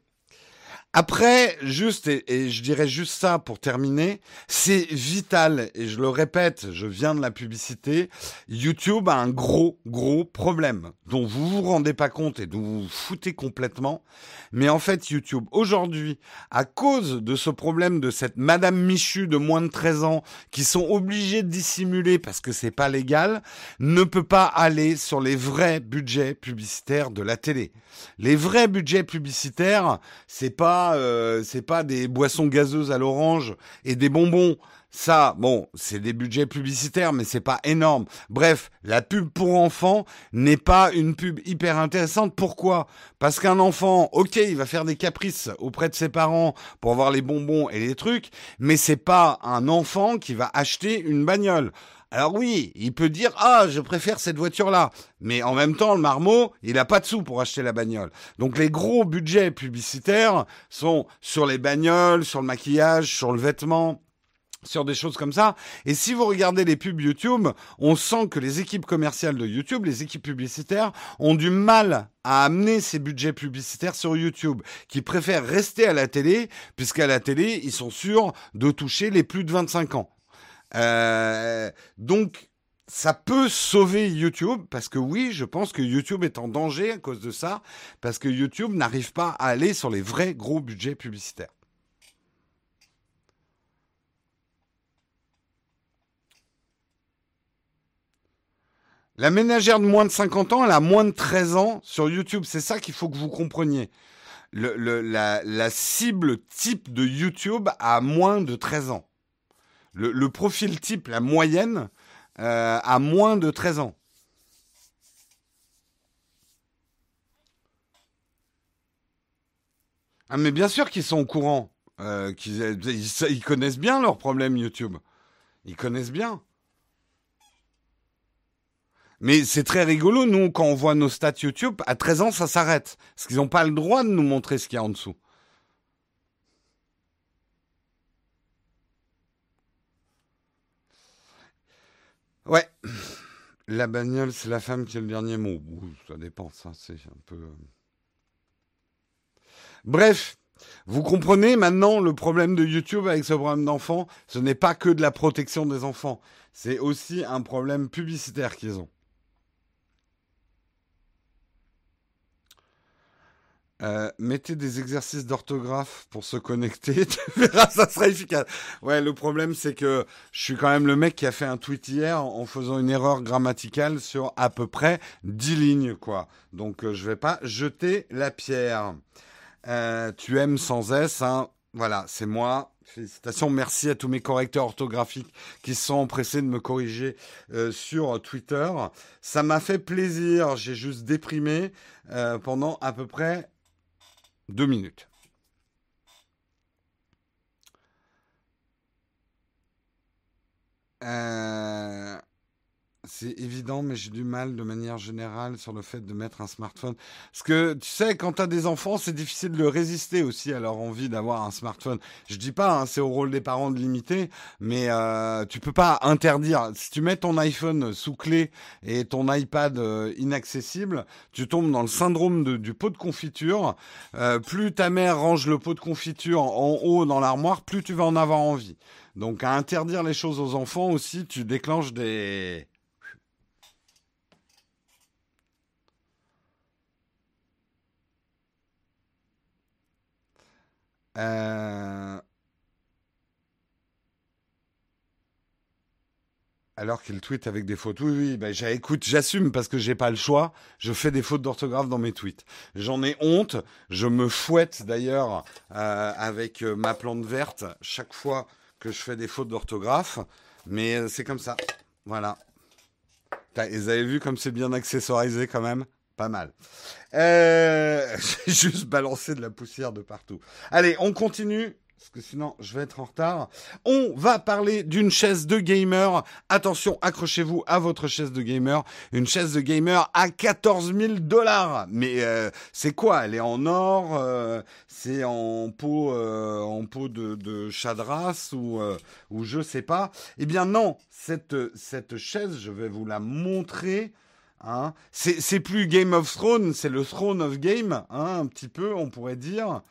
Après, juste, et, je dirais juste ça pour terminer, c'est vital, et je le répète, je viens de la publicité, YouTube a un gros, gros problème dont vous vous rendez pas compte et dont vous vous foutez complètement. Mais en fait, YouTube, aujourd'hui, à cause de ce problème de cette Madame Michu de moins de 13 ans, qui sont obligés de dissimuler parce que c'est pas légal, ne peut pas aller sur les vrais budgets publicitaires de la télé. Les vrais budgets publicitaires, c'est pas euh, c'est pas des boissons gazeuses à l'orange et des bonbons. Ça, bon, c'est des budgets publicitaires, mais c'est pas énorme. Bref, la pub pour enfants n'est pas une pub hyper intéressante. Pourquoi? Parce qu'un enfant, ok, il va faire des caprices auprès de ses parents pour avoir les bonbons et les trucs, mais c'est pas un enfant qui va acheter une bagnole. Alors oui, il peut dire ah je préfère cette voiture là, mais en même temps le marmot il n'a pas de sous pour acheter la bagnole. Donc les gros budgets publicitaires sont sur les bagnoles, sur le maquillage, sur le vêtement sur des choses comme ça. Et si vous regardez les pubs YouTube, on sent que les équipes commerciales de YouTube, les équipes publicitaires, ont du mal à amener ces budgets publicitaires sur YouTube, qui préfèrent rester à la télé, puisqu'à la télé, ils sont sûrs de toucher les plus de 25 ans. Euh, donc, ça peut sauver YouTube parce que oui, je pense que YouTube est en danger à cause de ça, parce que YouTube n'arrive pas à aller sur les vrais gros budgets publicitaires. La ménagère de moins de 50 ans, elle a moins de 13 ans sur YouTube. C'est ça qu'il faut que vous compreniez. La cible type de YouTube a moins de 13 ans le, profil type, la moyenne, euh, a moins de 13 ans. Ah, mais bien sûr qu'ils sont au courant. Euh, qu'ils, ils, connaissent bien leurs problèmes YouTube. Ils connaissent bien. Mais c'est très rigolo, nous, quand on voit nos stats YouTube, à 13 ans, ça s'arrête. Parce qu'ils n'ont pas le droit de nous montrer ce qu'il y a en dessous. Ouais. La bagnole, c'est la femme qui a le dernier mot. ça dépend, ça, c'est un peu. Euh. Bref, vous comprenez maintenant le problème de YouTube avec ce problème d'enfants. Ce n'est pas que de la protection des enfants. C'est aussi un problème publicitaire qu'ils ont. Euh, mettez des exercices d'orthographe pour se connecter, tu verras, ça sera efficace. Ouais, le problème c'est que je suis quand même le mec qui a fait un tweet hier en faisant une erreur grammaticale sur à peu près 10 lignes, quoi. Donc euh, je vais pas jeter la pierre. Euh, tu aimes sans S, hein. Voilà, c'est moi. Félicitations, merci à tous mes correcteurs orthographiques qui se sont empressés de me corriger sur Twitter. Ça m'a fait plaisir, j'ai juste déprimé pendant à peu près deux minutes. Euh, c'est évident, mais j'ai du mal de manière générale sur le fait de mettre un smartphone. Parce que tu sais, quand tu as des enfants, c'est difficile de résister aussi à leur envie d'avoir un smartphone. Je dis pas, hein, c'est au rôle des parents de limiter, mais euh, tu peux pas interdire. Si tu mets ton iPhone sous clé et ton iPad euh, inaccessible, tu tombes dans le syndrome du pot de confiture. Euh, plus ta mère range le pot de confiture en haut dans l'armoire, plus tu vas en avoir envie. Donc à interdire les choses aux enfants aussi, tu déclenches des Euh, alors qu'il tweet avec des fautes. Oui, oui, ben, écoute, j'assume parce que j'ai pas le choix. Je fais des fautes d'orthographe dans mes tweets. J'en ai honte. Je me fouette d'ailleurs euh, avec euh, ma plante verte chaque fois que je fais des fautes d'orthographe. Mais c'est comme ça. Voilà. Vous avez vu comme c'est bien accessorisé quand même? Pas mal. Euh, J'ai juste balancé de la poussière de partout. Allez, on continue. Parce que sinon, je vais être en retard. On va parler d'une chaise de gamer. Attention, accrochez-vous à votre chaise de gamer. Une chaise de gamer à 14 000 dollars. Mais euh, c'est quoi? Elle est en or euh, C'est en peau, en peau de, chadras ou, ou je sais pas? Eh bien non, cette chaise, je vais vous la montrer. Hein. c'est plus Game of Thrones, c'est le Throne of Game, hein, un petit peu, on pourrait dire.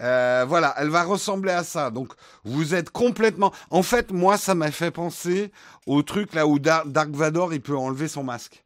Euh, voilà, elle va ressembler à ça. Donc, vous êtes complètement. En fait, moi, ça m'a fait penser au truc là où Dark Vador il peut enlever son masque.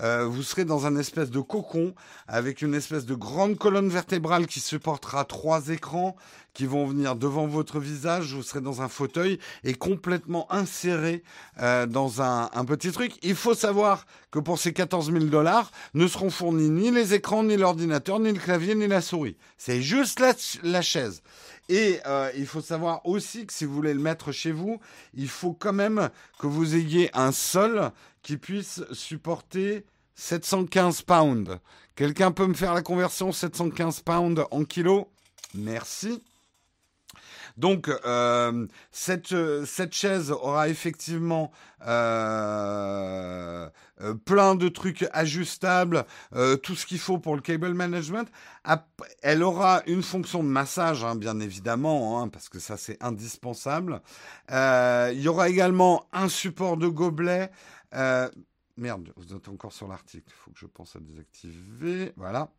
Euh, vous serez dans un espèce de cocon avec une espèce de grande colonne vertébrale qui supportera trois écrans qui vont venir devant votre visage. Vous serez dans un fauteuil et complètement inséré euh, dans un, petit truc. Il faut savoir que pour ces 14 000 dollars, ne seront fournis ni les écrans, ni l'ordinateur, ni le clavier, ni la souris. C'est juste la, chaise. Et euh, il faut savoir aussi que si vous voulez le mettre chez vous, il faut quand même que vous ayez un sol qui puisse supporter 715 pounds. Quelqu'un peut me faire la conversion 715 pounds en kilos Merci. Donc euh, cette, cette chaise aura effectivement euh, euh, plein de trucs ajustables, tout ce qu'il faut pour le cable management. Elle aura une fonction de massage, hein, bien évidemment, hein, parce que ça c'est indispensable. il y aura également un support de gobelet. Euh, merde, vous êtes encore sur l'article. Il faut que je pense à désactiver. Voilà.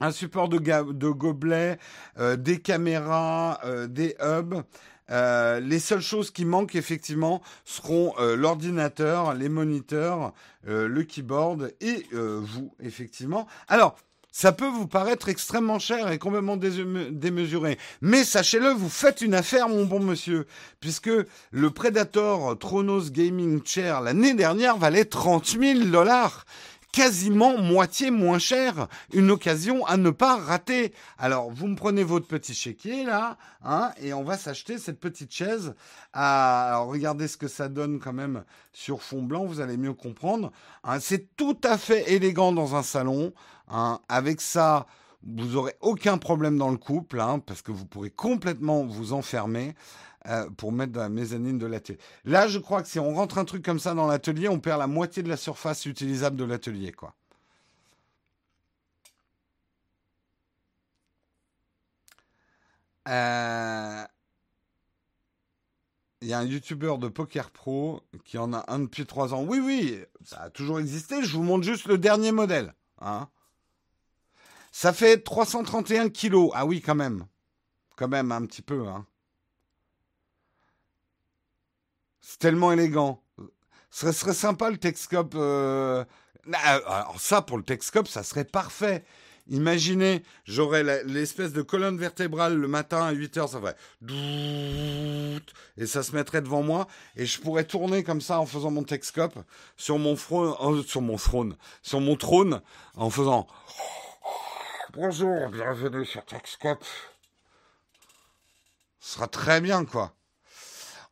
Un support de, de gobelet, euh, des caméras, euh, des hubs. les seules choses qui manquent effectivement seront l'ordinateur, les moniteurs, le keyboard et vous effectivement. Alors ça peut vous paraître extrêmement cher et complètement démesuré. Mais sachez-le, vous faites une affaire, mon bon monsieur, puisque le Predator Tronos Gaming Chair l'année dernière valait 30 000 dollars quasiment moitié moins cher. Une occasion à ne pas rater. Alors, vous me prenez votre petit chéquier, là, hein, et on va s'acheter cette petite chaise. Alors, regardez ce que ça donne quand même sur fond blanc, vous allez mieux comprendre. Hein. c'est tout à fait élégant dans un salon. Hein. Avec ça, vous aurez aucun problème dans le couple, hein, parce que vous pourrez complètement vous enfermer euh, pour mettre dans la mezzanine de l'atelier. Là, je crois que si on rentre un truc comme ça dans l'atelier, on perd la moitié de la surface utilisable de l'atelier, quoi. Euh, il y a un youtubeur de Poker Pro qui en a un depuis trois ans. Oui, oui, ça a toujours existé. Je vous montre juste le dernier modèle. Hein. Ça fait 331 kilos. Ah oui, quand même. Quand même, un petit peu. Hein. C'est tellement élégant. Ce serait, sympa le Texcope. Euh, alors ça, pour le Texcope, ça serait parfait. Imaginez, j'aurais l'espèce de colonne vertébrale le matin à 8 heures, ça ferait et ça se mettrait devant moi et je pourrais tourner comme ça en faisant mon Texcope sur mon euh, sur mon sur mon trône, en faisant Bonjour, bienvenue sur Texcope. Ce sera très bien, quoi.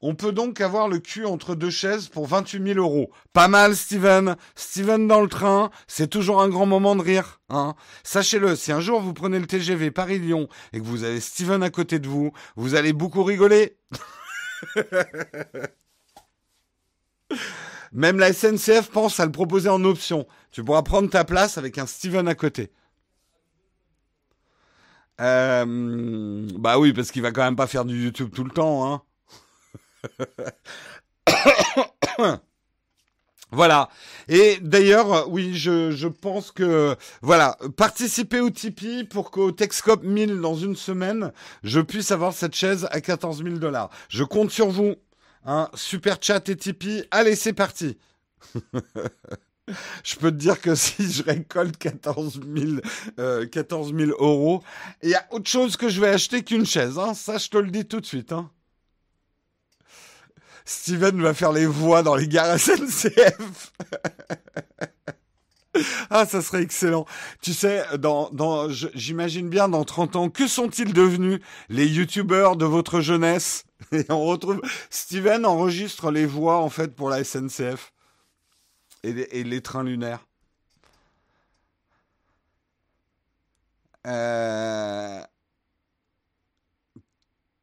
On peut donc avoir le cul entre deux chaises pour 28 000 euros. Pas mal, Steven. Steven dans le train, c'est toujours un grand moment de rire. Hein. Sachez-le, si un jour vous prenez le TGV Paris-Lyon et que vous avez Steven à côté de vous, vous allez beaucoup rigoler. Même la SNCF pense à le proposer en option. Tu pourras prendre ta place avec un Steven à côté. Euh, bah oui, parce qu'il va quand même pas faire du YouTube tout le temps, hein. Voilà. Et d'ailleurs, oui, je, je pense que voilà, participez au Tipeee pour qu'au Texcop 1000 dans une semaine, je puisse avoir cette chaise à 14 000 dollars. Je compte sur vous. Hein, super chat et Tipeee. Allez, c'est parti. je peux te dire que si je récolte 14 000, euh, 14 000 euros, il y a autre chose que je vais acheter qu'une chaise. Hein. Ça, je te le dis tout de suite. Hein. Steven va faire les voix dans les gares SNCF. ah, ça serait excellent. Tu sais, dans, j'imagine bien dans 30 ans, que sont-ils devenus les youtubeurs de votre jeunesse? Et on retrouve, Steven enregistre les voix, en fait, pour la SNCF. Et les, trains lunaires. Euh...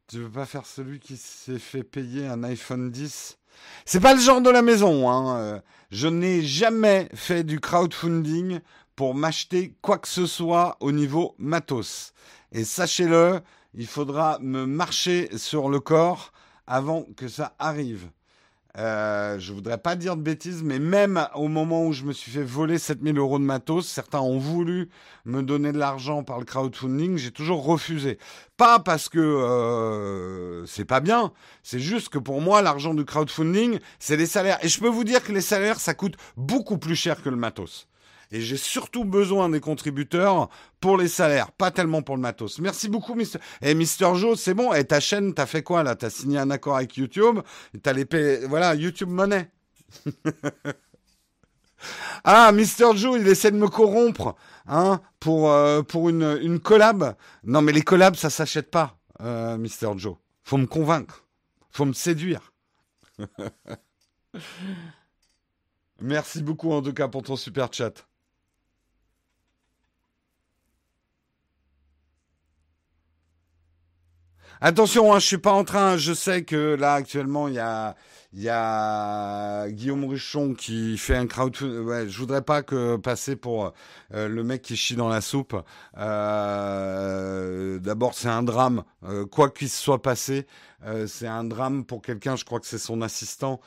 Tu veux pas faire celui qui s'est fait payer un iPhone 10 C'est pas le genre de la maison. Hein. Euh, je n'ai jamais fait du crowdfunding pour m'acheter quoi que ce soit au niveau matos. Et sachez-le, il faudra me marcher sur le corps avant que ça arrive. Euh, je voudrais pas dire de bêtises, mais même au moment où je me suis fait voler 7000 euros de matos, certains ont voulu me donner de l'argent par le crowdfunding, j'ai toujours refusé. Pas parce que euh, c'est pas bien, c'est juste que pour moi, l'argent du crowdfunding, c'est les salaires. Et je peux vous dire que les salaires, ça coûte beaucoup plus cher que le matos. Et j'ai surtout besoin des contributeurs pour les salaires, pas tellement pour le matos. Merci beaucoup, Mister. Et eh, Mister Joe, c'est bon. Et ta chaîne, t'as fait quoi là? T'as signé un accord avec YouTube? T'as les voilà, YouTube Money. ah, Mister Joe, il essaie de me corrompre, hein, pour euh, pour une une collab. Non, mais les collabs, ça s'achète pas, euh, Mister Joe. Faut me convaincre. Faut me séduire. Merci beaucoup en tout cas pour ton super chat. Attention, hein, je suis pas en train. Je sais que là actuellement il y a il y a Guillaume Ruchon qui fait un crowdfunding. Ouais, je voudrais pas que passer pour euh, le mec qui chie dans la soupe. Euh, D'abord, c'est un drame. Euh, quoi qu'il se soit passé, c'est un drame pour quelqu'un. Je crois que c'est son assistant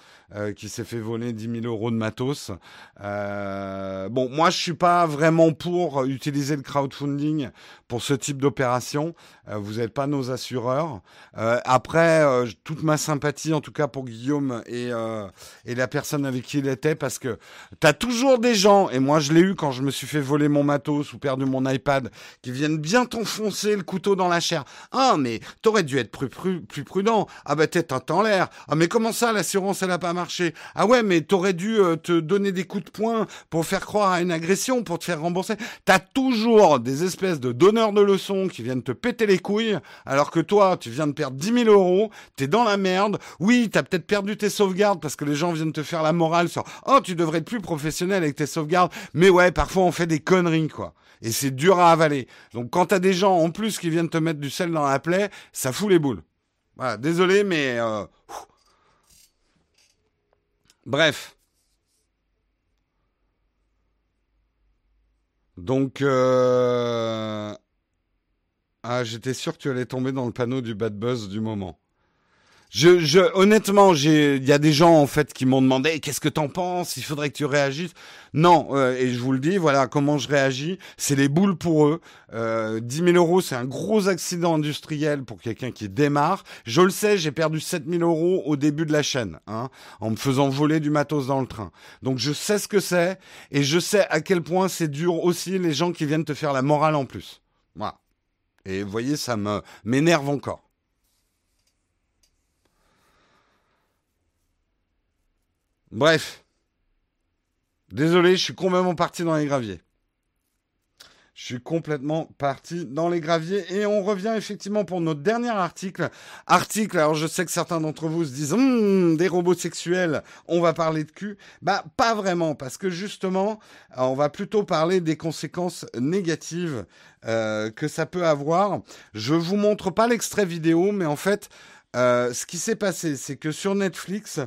qui s'est fait voler 10 000 euros de matos. bon, moi, je suis pas vraiment pour utiliser le crowdfunding pour ce type d'opération. vous n'êtes pas nos assureurs. après, toute ma sympathie, en tout cas pour Guillaume et, euh, et la personne avec qui il était parce que tu as toujours des gens, et moi je l'ai eu quand je me suis fait voler mon matos ou perdu mon iPad, qui viennent bien t'enfoncer le couteau dans la chair. Ah, mais t'aurais dû être plus, plus, prudent. Ah, bah t'es un l'air. Ah, mais comment ça, l'assurance, elle a pas marché? Ah ouais, mais t'aurais dû euh, te donner des coups de poing pour faire croire à une agression, pour te faire rembourser. T'as toujours des espèces de donneurs de leçons qui viennent te péter les couilles, alors que toi, tu viens de perdre 10 000 euros, t'es dans la merde. Oui, t'as peut-être perdu tes sauvegardes parce que les gens viennent te faire la morale sur oh tu devrais être plus professionnel avec tes sauvegardes. Mais ouais, parfois on fait des conneries quoi. Et c'est dur à avaler. Donc quand t'as des gens en plus qui viennent te mettre du sel dans la plaie, ça fout les boules. Voilà, désolé mais euh, bref. Donc euh... ah, j'étais sûr que tu allais tomber dans le panneau du bad buzz du moment. Je, je, honnêtement, il y a des gens en fait qui m'ont demandé qu'est-ce que t'en penses, il faudrait que tu réagisses. Non, euh, et je vous le dis, voilà comment je réagis. C'est les boules pour eux. Euh, 10 000 euros, c'est un gros accident industriel pour quelqu'un qui démarre. Je le sais, j'ai perdu 7 000 euros au début de la chaîne, hein, en me faisant voler du matos dans le train. Donc je sais ce que c'est et je sais à quel point c'est dur aussi les gens qui viennent te faire la morale en plus. Voilà. Et vous voyez, ça me m'énerve encore. Bref. Désolé, je suis complètement parti dans les graviers. Je suis complètement parti dans les graviers et on revient effectivement pour notre dernier article. Article, alors je sais que certains d'entre vous se disent hum, des robots sexuels, on va parler de cul. Bah pas vraiment parce que justement, on va plutôt parler des conséquences négatives euh, que ça peut avoir. Je vous montre pas l'extrait vidéo, mais en fait, Euh, ce qui s'est passé, c'est que sur Netflix,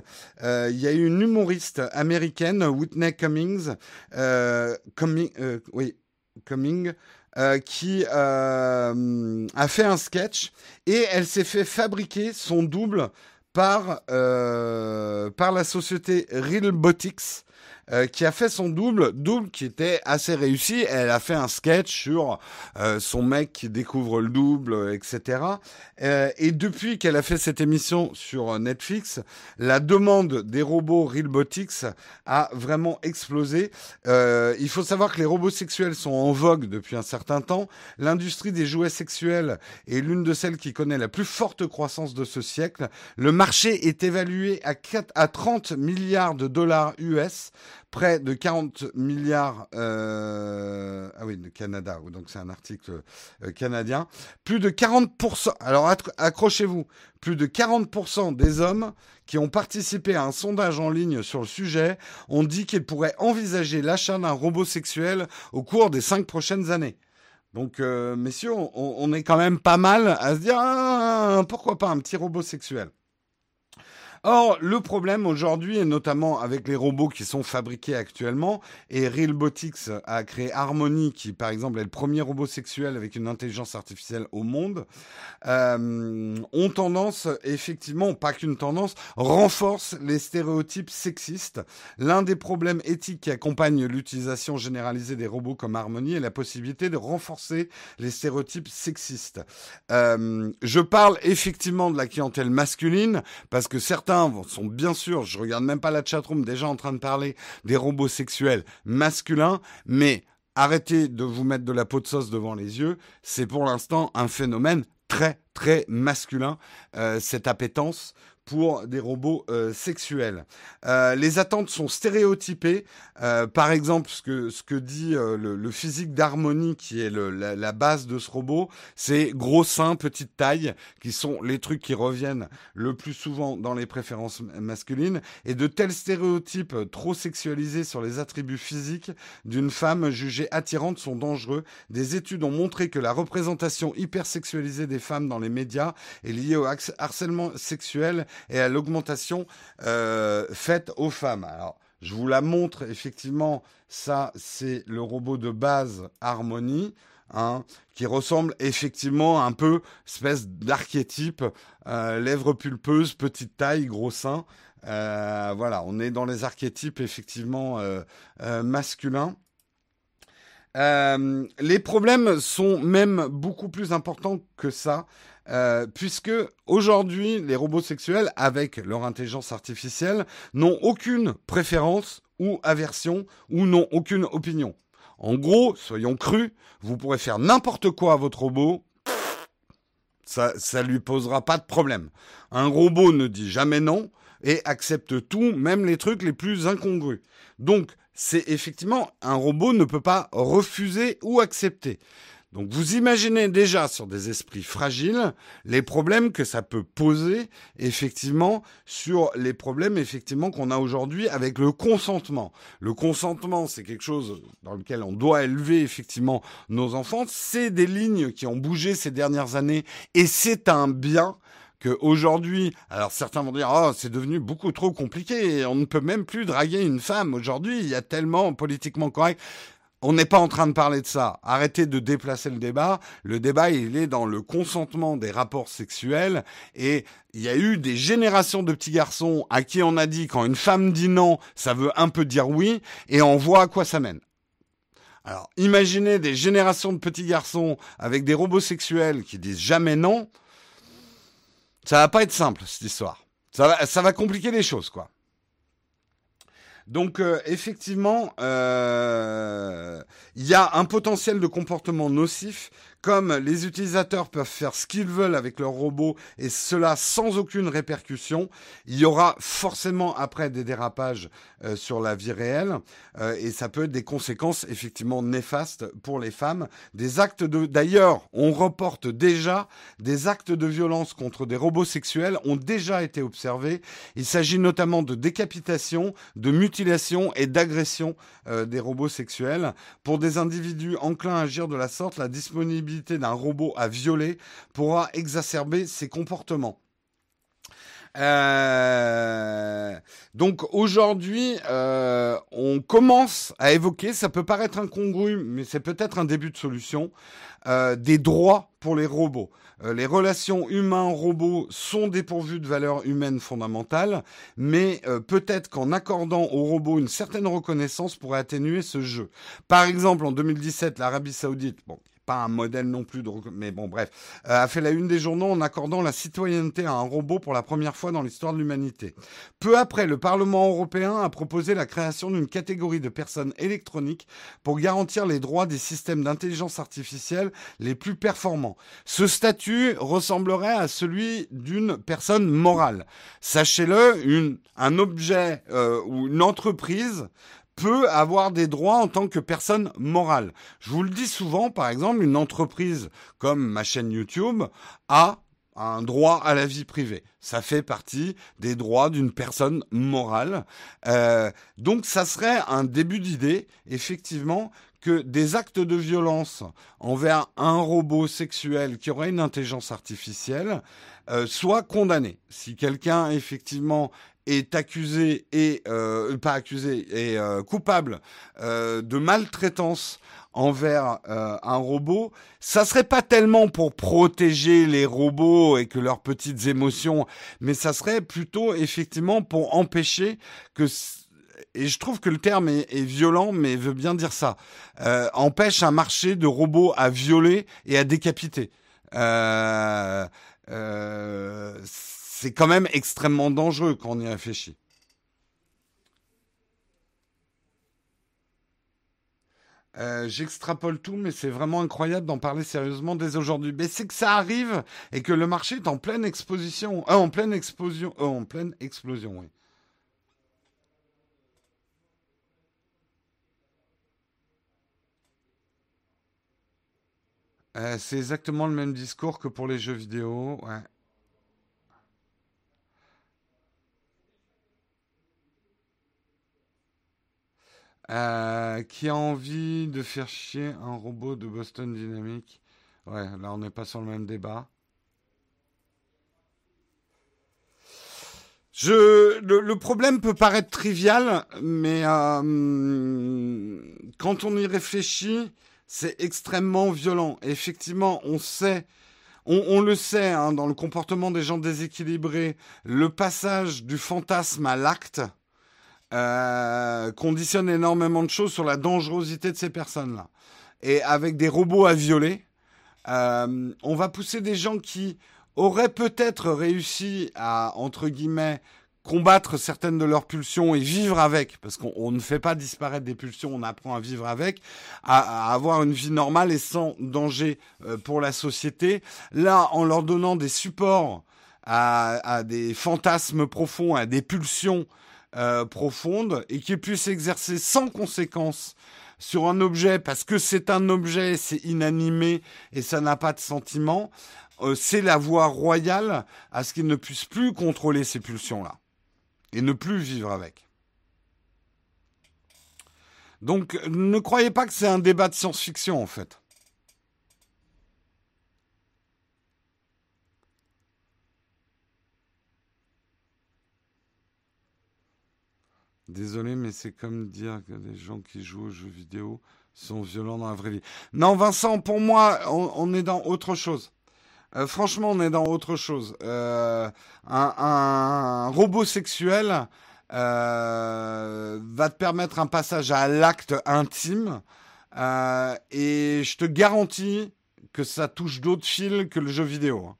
euh, il y a eu une humoriste américaine, Whitney Cummings, euh, qui a fait un sketch et elle s'est fait fabriquer son double par, par la société Realbotics. Euh, qui a fait son double, double qui était assez réussi. Elle a fait un sketch sur euh, son mec qui découvre le double, etc. Euh, et depuis qu'elle a fait cette émission sur Netflix, la demande des robots Realbotics a vraiment explosé. Euh, il faut savoir que les robots sexuels sont en vogue depuis un certain temps. L'industrie des jouets sexuels est l'une de celles qui connaît la plus forte croissance de ce siècle. Le marché est évalué à, 4, à 30 milliards de dollars US près de 40 milliards, euh, ah oui, de Canada, donc c'est un article euh, canadien, plus de 40%, alors accrochez-vous, plus de 40% des hommes qui ont participé à un sondage en ligne sur le sujet ont dit qu'ils pourraient envisager l'achat d'un robot sexuel au cours des cinq prochaines années. Donc, euh, messieurs, on, on, est quand même pas mal à se dire, ah, pourquoi pas un petit robot sexuel? Or, le problème aujourd'hui, et notamment avec les robots qui sont fabriqués actuellement, et Realbotics a créé Harmony, qui par exemple est le premier robot sexuel avec une intelligence artificielle au monde, euh, ont tendance, effectivement, pas qu'une tendance, renforce les stéréotypes sexistes. L'un des problèmes éthiques qui accompagne l'utilisation généralisée des robots comme Harmony est la possibilité de renforcer les stéréotypes sexistes. Euh, je parle effectivement de la clientèle masculine, parce que certains sont bien sûr, je regarde même pas la chatroom, déjà en train de parler des robots sexuels masculins, mais arrêtez de vous mettre de la peau de sauce devant les yeux. C'est pour l'instant un phénomène très très masculin, euh, cette appétence pour des robots euh, sexuels. Euh, les attentes sont stéréotypées. Euh, par exemple, ce que, ce que dit euh, le, le, physique d'harmonie, qui est le, la, la, base de ce robot, c'est gros seins, petite taille, qui sont les trucs qui reviennent le plus souvent dans les préférences masculines. Et de tels stéréotypes trop sexualisés sur les attributs physiques d'une femme jugée attirante sont dangereux. Des études ont montré que la représentation hypersexualisée des femmes dans les médias est liée au harcèlement sexuel et à l'augmentation euh, faite aux femmes. Alors, je vous la montre effectivement. Ça, c'est le robot de base Harmony. Hein, qui ressemble effectivement un peu espèce d'archétype, euh, lèvres pulpeuses, petite taille, gros sein. Euh, voilà, on est dans les archétypes effectivement euh, masculins. Les problèmes sont même beaucoup plus importants que ça. Euh, puisque aujourd'hui, les robots sexuels, avec leur intelligence artificielle, n'ont aucune préférence ou aversion ou n'ont aucune opinion. En gros, soyons crus, vous pourrez faire n'importe quoi à votre robot, ça, ça lui posera pas de problème. Un robot ne dit jamais non et accepte tout, même les trucs les plus incongrus. Donc, c'est effectivement un robot ne peut pas refuser ou accepter. Donc vous imaginez déjà sur des esprits fragiles les problèmes que ça peut poser effectivement sur les problèmes effectivement qu'on a aujourd'hui avec le consentement. Le consentement, c'est quelque chose dans lequel on doit élever effectivement nos enfants. C'est des lignes qui ont bougé ces dernières années et c'est un bien qu'aujourd'hui, alors certains vont dire, oh, c'est devenu beaucoup trop compliqué, on ne peut même plus draguer une femme aujourd'hui, il y a tellement politiquement correct. On n'est pas en train de parler de ça. Arrêtez de déplacer le débat. Le débat, il est dans le consentement des rapports sexuels. Et il y a eu des générations de petits garçons à qui on a dit quand une femme dit non, ça veut un peu dire oui. Et on voit à quoi ça mène. Alors, imaginez des générations de petits garçons avec des robots sexuels qui disent jamais non. Ça va pas être simple, cette histoire. Ça va, ça va compliquer les choses, quoi. Donc euh, effectivement, euh, il y a un potentiel de comportement nocif comme les utilisateurs peuvent faire ce qu'ils veulent avec leur robot et cela sans aucune répercussion, il y aura forcément après des dérapages euh, sur la vie réelle euh, et ça peut être des conséquences effectivement néfastes pour les femmes. Des actes de, d'ailleurs, on reporte déjà des actes de violence contre des robots sexuels ont déjà été observés. Il s'agit notamment de décapitation, de mutilation et d'agression euh, des robots sexuels. Pour des individus enclins à agir de la sorte, la disponibilité d'un robot à violer pourra exacerber ses comportements. Euh, donc aujourd'hui, euh, on commence à évoquer, ça peut paraître incongru, mais c'est peut-être un début de solution, euh, des droits pour les robots. Les relations humains-robots sont dépourvues de valeurs humaines fondamentales, mais peut-être qu'en accordant aux robots une certaine reconnaissance pourrait atténuer ce jeu. Par exemple, en 2017, l'Arabie saoudite, pas un modèle non plus, mais bon, bref, euh, a fait la une des journaux en accordant la citoyenneté à un robot pour la première fois dans l'histoire de l'humanité. Peu après, le Parlement européen a proposé la création d'une catégorie de personnes électroniques pour garantir les droits des systèmes d'intelligence artificielle les plus performants. Ce statut ressemblerait à celui d'une personne morale. Sachez-le, un objet euh, ou une entreprise peut avoir des droits en tant que personne morale. Je vous le dis souvent, par exemple, une entreprise comme ma chaîne YouTube a un droit à la vie privée. Ça fait partie des droits d'une personne morale. Euh, donc ça serait un début d'idée, effectivement, que des actes de violence envers un robot sexuel qui aurait une intelligence artificielle euh, soient condamnés. Si quelqu'un effectivement est accusé et euh, pas accusé et euh, coupable euh, de maltraitance envers un robot, ça serait pas tellement pour protéger les robots et que leurs petites émotions, mais ça serait plutôt effectivement pour empêcher que et je trouve que le terme est, violent, mais veut bien dire ça. empêche un marché de robots à violer et à décapiter. Euh, c'est quand même extrêmement dangereux quand on y réfléchit. Euh, j'extrapole tout, mais c'est vraiment incroyable d'en parler sérieusement dès aujourd'hui. Mais c'est que ça arrive et que le marché est en pleine exposition, euh, en pleine explosion, euh, en pleine explosion, c'est exactement le même discours que pour les jeux vidéo. Euh, qui a envie de faire chier un robot de Boston Dynamics Ouais, là on n'est pas sur le même débat. Je, le, problème peut paraître trivial, mais euh, quand on y réfléchit, c'est extrêmement violent. effectivement, on sait, on, le sait hein, dans le comportement des gens déséquilibrés, le passage du fantasme à l'acte, euh, conditionne énormément de choses sur la dangerosité de ces personnes-là. Et avec des robots à violer, euh, on va pousser des gens qui auraient peut-être réussi à, entre guillemets, combattre certaines de leurs pulsions et vivre avec, parce qu'on ne fait pas disparaître des pulsions, on apprend à vivre avec, à, avoir une vie normale et sans danger euh, pour la société. Là, en leur donnant des supports à, à des fantasmes profonds, à des pulsions euh, profonde et qu'il puisse exercer sans conséquence sur un objet parce que c'est un objet, c'est inanimé et ça n'a pas de sentiment, euh, c'est la voie royale à ce qu'il ne puisse plus contrôler ces pulsions-là et ne plus vivre avec. Donc ne croyez pas que c'est un débat de science-fiction en fait. Désolé, mais c'est comme dire que les gens qui jouent aux jeux vidéo sont violents dans la vraie vie. Non, Vincent, pour moi, on, est dans autre chose. Euh, franchement, on est dans autre chose. Euh, un, robot sexuel euh, va te permettre un passage à l'acte intime. et je te garantis que ça touche d'autres fils que le jeu vidéo.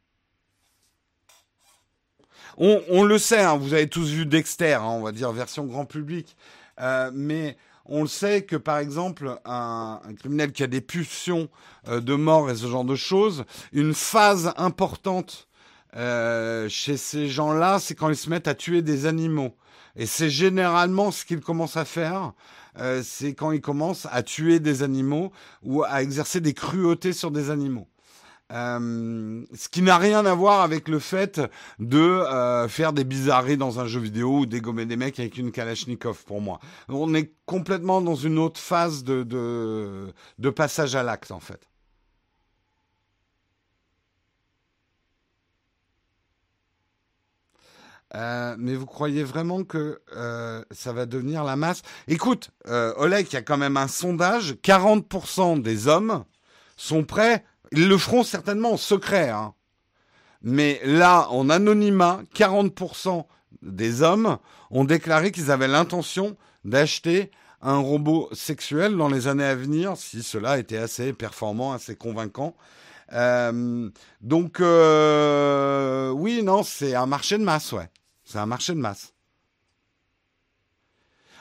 Hein on, le sait, hein, vous avez tous vu Dexter, hein, on va dire version grand public, euh, mais on le sait que par exemple un, criminel qui a des pulsions euh, de mort et ce genre de choses, une phase importante euh, chez ces gens-là, c'est quand ils se mettent à tuer des animaux. Et c'est généralement ce qu'ils commencent à faire, c'est quand ils commencent à tuer des animaux ou à exercer des cruautés sur des animaux. Euh, ce qui n'a rien à voir avec le fait de euh, faire des bizarreries dans un jeu vidéo ou dégommer des mecs avec une Kalachnikov pour moi. On est complètement dans une autre phase de, passage à l'acte en fait. Euh, mais vous croyez vraiment que ça va devenir la masse? Écoute, Oleg, il y a quand même un sondage. 40% des hommes sont prêts. Ils le feront certainement en secret. Hein. Mais là, en anonymat, 40% des hommes ont déclaré qu'ils avaient l'intention d'acheter un robot sexuel dans les années à venir, si cela était assez performant, assez convaincant. Euh, donc, euh, oui, non, c'est un marché de masse, ouais. C'est un marché de masse.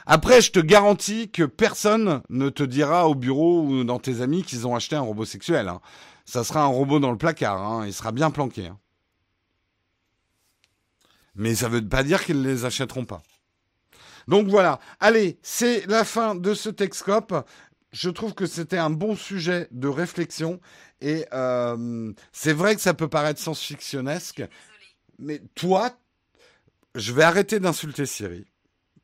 Après, je te garantis que personne ne te dira au bureau ou dans tes amis qu'ils ont acheté un robot sexuel. Hein. Ça sera un robot dans le placard. Hein. Il sera bien planqué. Hein. Mais ça ne veut pas dire qu'ils ne les achèteront pas. Donc voilà. Allez, c'est la fin de ce Texcope. Je trouve que c'était un bon sujet de réflexion. Et euh, c'est vrai que ça peut paraître science-fictionnesque. Mais toi, je vais arrêter d'insulter Siri.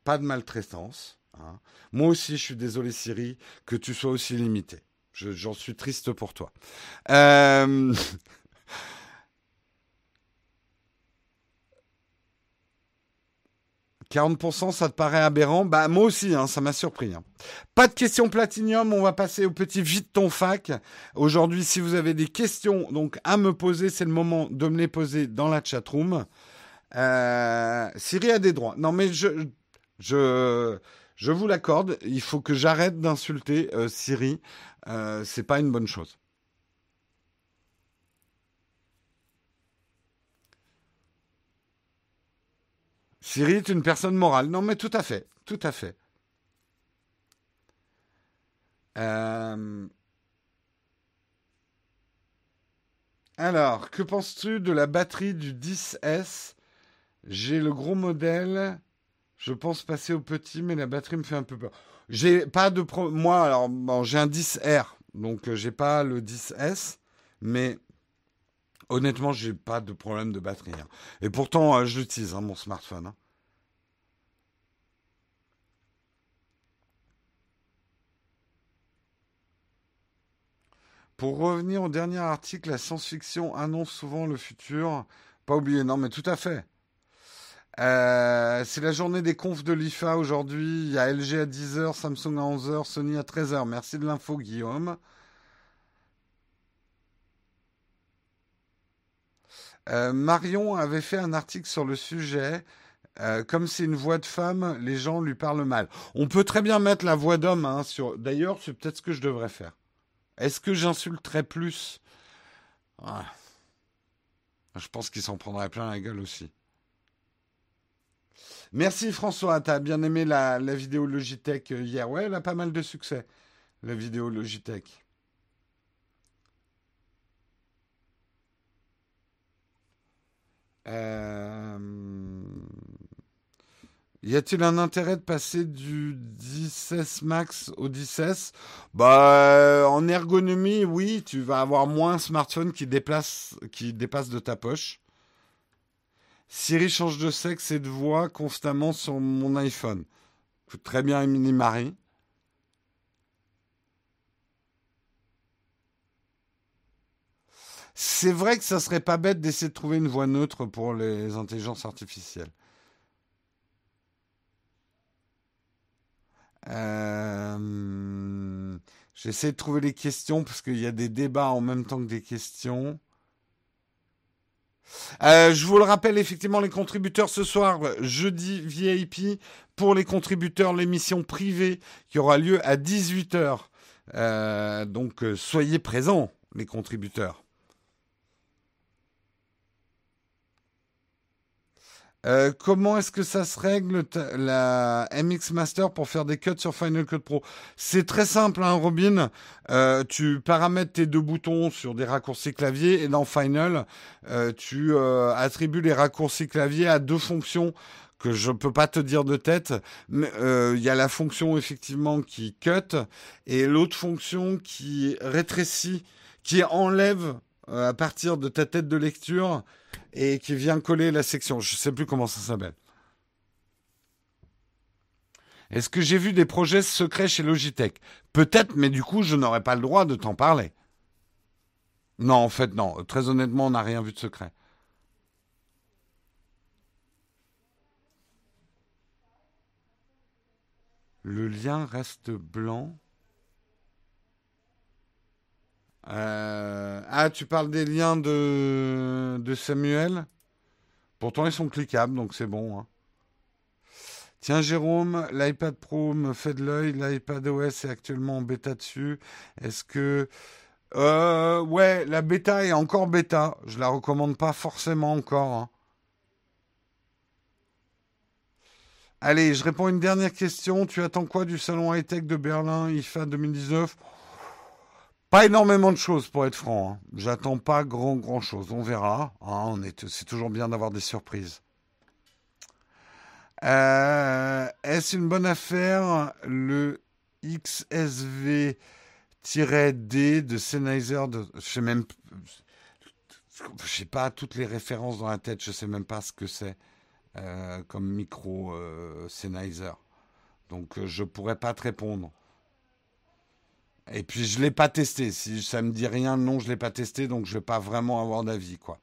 Pas de maltraitance. Hein. Moi aussi, je suis désolé, Siri, que tu sois aussi limité. J'en suis triste pour toi. Euh... 40%, ça te paraît aberrant? Bah moi aussi, hein, ça m'a surpris. Hein. Pas de questions platinium, on va passer au petit vite ton fac. Aujourd'hui, si vous avez des questions donc à me poser, c'est le moment de me les poser dans la chatroom. Euh, Siri a des droits. Non mais je je je vous l'accorde, il faut que j'arrête d'insulter euh, Siri. Euh, c'est pas une bonne chose. Siri est une personne morale. Non, mais tout à fait, tout à fait. Euh, alors, que penses-tu de la batterie du 10S J'ai le gros modèle. Je pense passer au petit, mais la batterie me fait un peu peur. J'ai pas de moi alors j'ai un 10R, donc euh, j'ai pas le 10S, mais Honnêtement, j'ai pas de problème de batterie. Hein. Et pourtant, euh, je l'utilise, hein, mon smartphone. Hein. Pour revenir au dernier article, la science-fiction annonce souvent le futur. Pas oublier, non, mais tout à fait. Euh, c'est la journée des confs de l'IFA aujourd'hui. Il y a LG à 10h, Samsung à 11h, Sony à 13h. Merci de l'info, Guillaume. Euh, Marion avait fait un article sur le sujet. Euh, comme c'est une voix de femme, les gens lui parlent mal. On peut très bien mettre la voix d'homme. Hein, sur... D'ailleurs, c'est peut-être ce que je devrais faire. Est-ce que j'insulterais plus? Ah. Je pense qu'il s'en prendrait plein la gueule aussi. Merci François, t'as bien aimé la, vidéo Logitech euh, hier. Ouais, elle a pas mal de succès, la vidéo Logitech. Euh, y a-t-il un intérêt de passer du 10 Max au 10 Bah, en ergonomie, oui, tu vas avoir moins un smartphone qui, déplace, qui dépasse de ta poche. Siri change de sexe et de voix constamment sur mon iPhone. Très bien, Emily Marie. C'est vrai que ça serait pas bête d'essayer de trouver une voie neutre pour les intelligences artificielles. Euh, j'essaie de trouver les questions parce qu'il y a des débats en même temps que des questions. Euh, je vous le rappelle, effectivement, les contributeurs ce soir, jeudi VIP, pour les contributeurs, l'émission privée qui aura lieu à 18h. Euh, donc, soyez présents, les contributeurs. Euh, comment est-ce que ça se règle la MX Master pour faire des cuts sur Final Cut Pro? C'est très simple, hein, Robin. Euh, tu paramètres tes deux boutons sur des raccourcis clavier et dans Final, euh, tu attribues les raccourcis clavier à deux fonctions que je ne peux pas te dire de tête. Mais il y a la fonction effectivement qui cut et l'autre fonction qui rétrécit, qui enlève euh, à partir de ta tête de lecture et qui vient coller la section. Je ne sais plus comment ça s'appelle. Est-ce que j'ai vu des projets secrets chez Logitech? Peut-être, mais du coup, je n'aurais pas le droit de t'en parler. Non, en fait, non. Très honnêtement, on n'a rien vu de secret. Le lien reste blanc. Euh, ah, tu parles des liens de, Samuel Pourtant, ils sont cliquables, donc c'est bon. Hein. Tiens, Jérôme, l'iPad Pro me fait de l'œil. L'iPad OS est actuellement en bêta dessus. Est-ce que. Euh, ouais, la bêta est encore bêta. Je la recommande pas forcément encore. Hein. Allez, je réponds à une dernière question. Tu attends quoi du salon high-tech de Berlin IFA 2019 Pas énormément de choses pour être franc. Hein. J'attends pas grand grand chose. On verra. Hein, c'est toujours bien d'avoir des surprises. Euh, est-ce une bonne affaire le XSV-D de Sennheiser de, Je sais même, je sais pas toutes les références dans la tête. Je sais même pas ce que c'est. Euh, comme micro euh, Sennheiser. Donc euh, je pourrais pas te répondre. Et puis je l'ai pas testé. Si ça me dit rien, non, je l'ai pas testé, donc je vais pas vraiment avoir d'avis, quoi.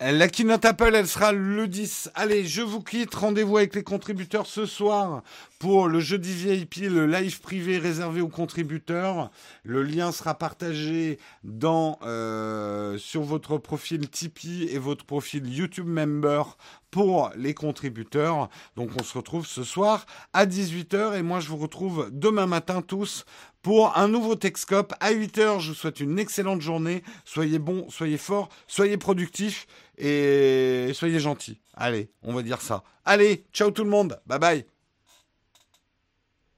La keynote Apple, elle sera le 10. Allez, je vous quitte. Rendez-vous avec les contributeurs ce soir pour le jeudi VIP, le live privé réservé aux contributeurs. Le lien sera partagé euh, sur votre profil Tipeee et votre profil YouTube Member pour les contributeurs. Donc on se retrouve ce soir à 18h et moi je vous retrouve demain matin tous pour un nouveau Texcope à 8h. Je vous souhaite une excellente journée. Soyez bons, soyez forts, soyez productifs et soyez gentils. Allez, on va dire ça. Allez, ciao tout le monde. Bye bye.